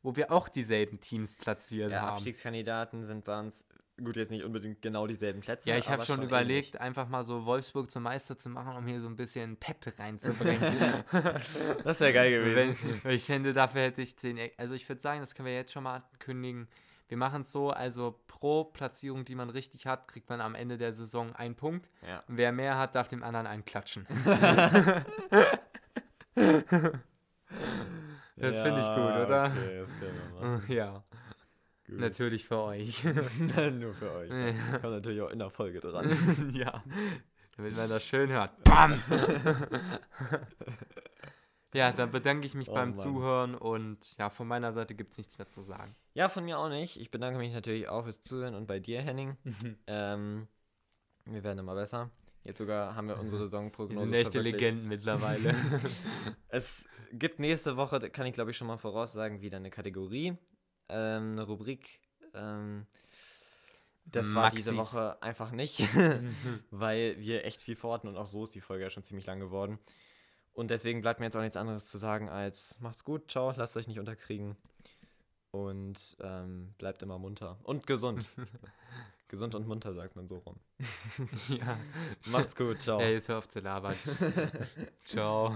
wo wir auch dieselben Teams platziert Ja, haben. Abstiegskandidaten sind bei uns, gut, jetzt nicht unbedingt genau dieselben Plätze. Ja, ich habe schon ähnlich. überlegt, einfach mal so Wolfsburg zum Meister zu machen, um hier so ein bisschen Pep reinzubringen. Das wäre geil gewesen. Wenn, ich finde, dafür hätte ich 10. Eck- Also ich würde sagen, das können wir jetzt schon mal ankündigen. Wir machen es so, also pro Platzierung, die man richtig hat, kriegt man am Ende der Saison einen Punkt. Ja. Und wer mehr hat, darf dem anderen einen klatschen. Das finde ich gut, oder? Okay, das können wir machen. ja, Gut. natürlich für euch. Nur für euch. Kommt natürlich auch in der Folge dran. ja, damit man das schön hört. Bam! ja, dann bedanke ich mich Oh beim Mann. Zuhören und ja, von meiner Seite gibt es nichts mehr zu sagen. Ja, von mir auch nicht. Ich bedanke mich natürlich auch fürs Zuhören und bei dir, Henning. Ähm, wir werden immer besser. Jetzt sogar haben wir unsere Wir Saisonprognose sind echte. Legenden mittlerweile. Es gibt nächste Woche, kann ich glaube ich schon mal voraussagen, wieder eine Kategorie, ähm, eine Rubrik. Ähm, das war diese Maxis. Woche einfach nicht, weil wir echt viel vorhatten und auch so ist die Folge ja schon ziemlich lang geworden. Und deswegen bleibt mir jetzt auch nichts anderes zu sagen als macht's gut, ciao, lasst euch nicht unterkriegen und ähm, bleibt immer munter und gesund. gesund und munter sagt man so rum. ja. Macht's gut, ciao. Ey, jetzt hör auf zu labern. Ciao.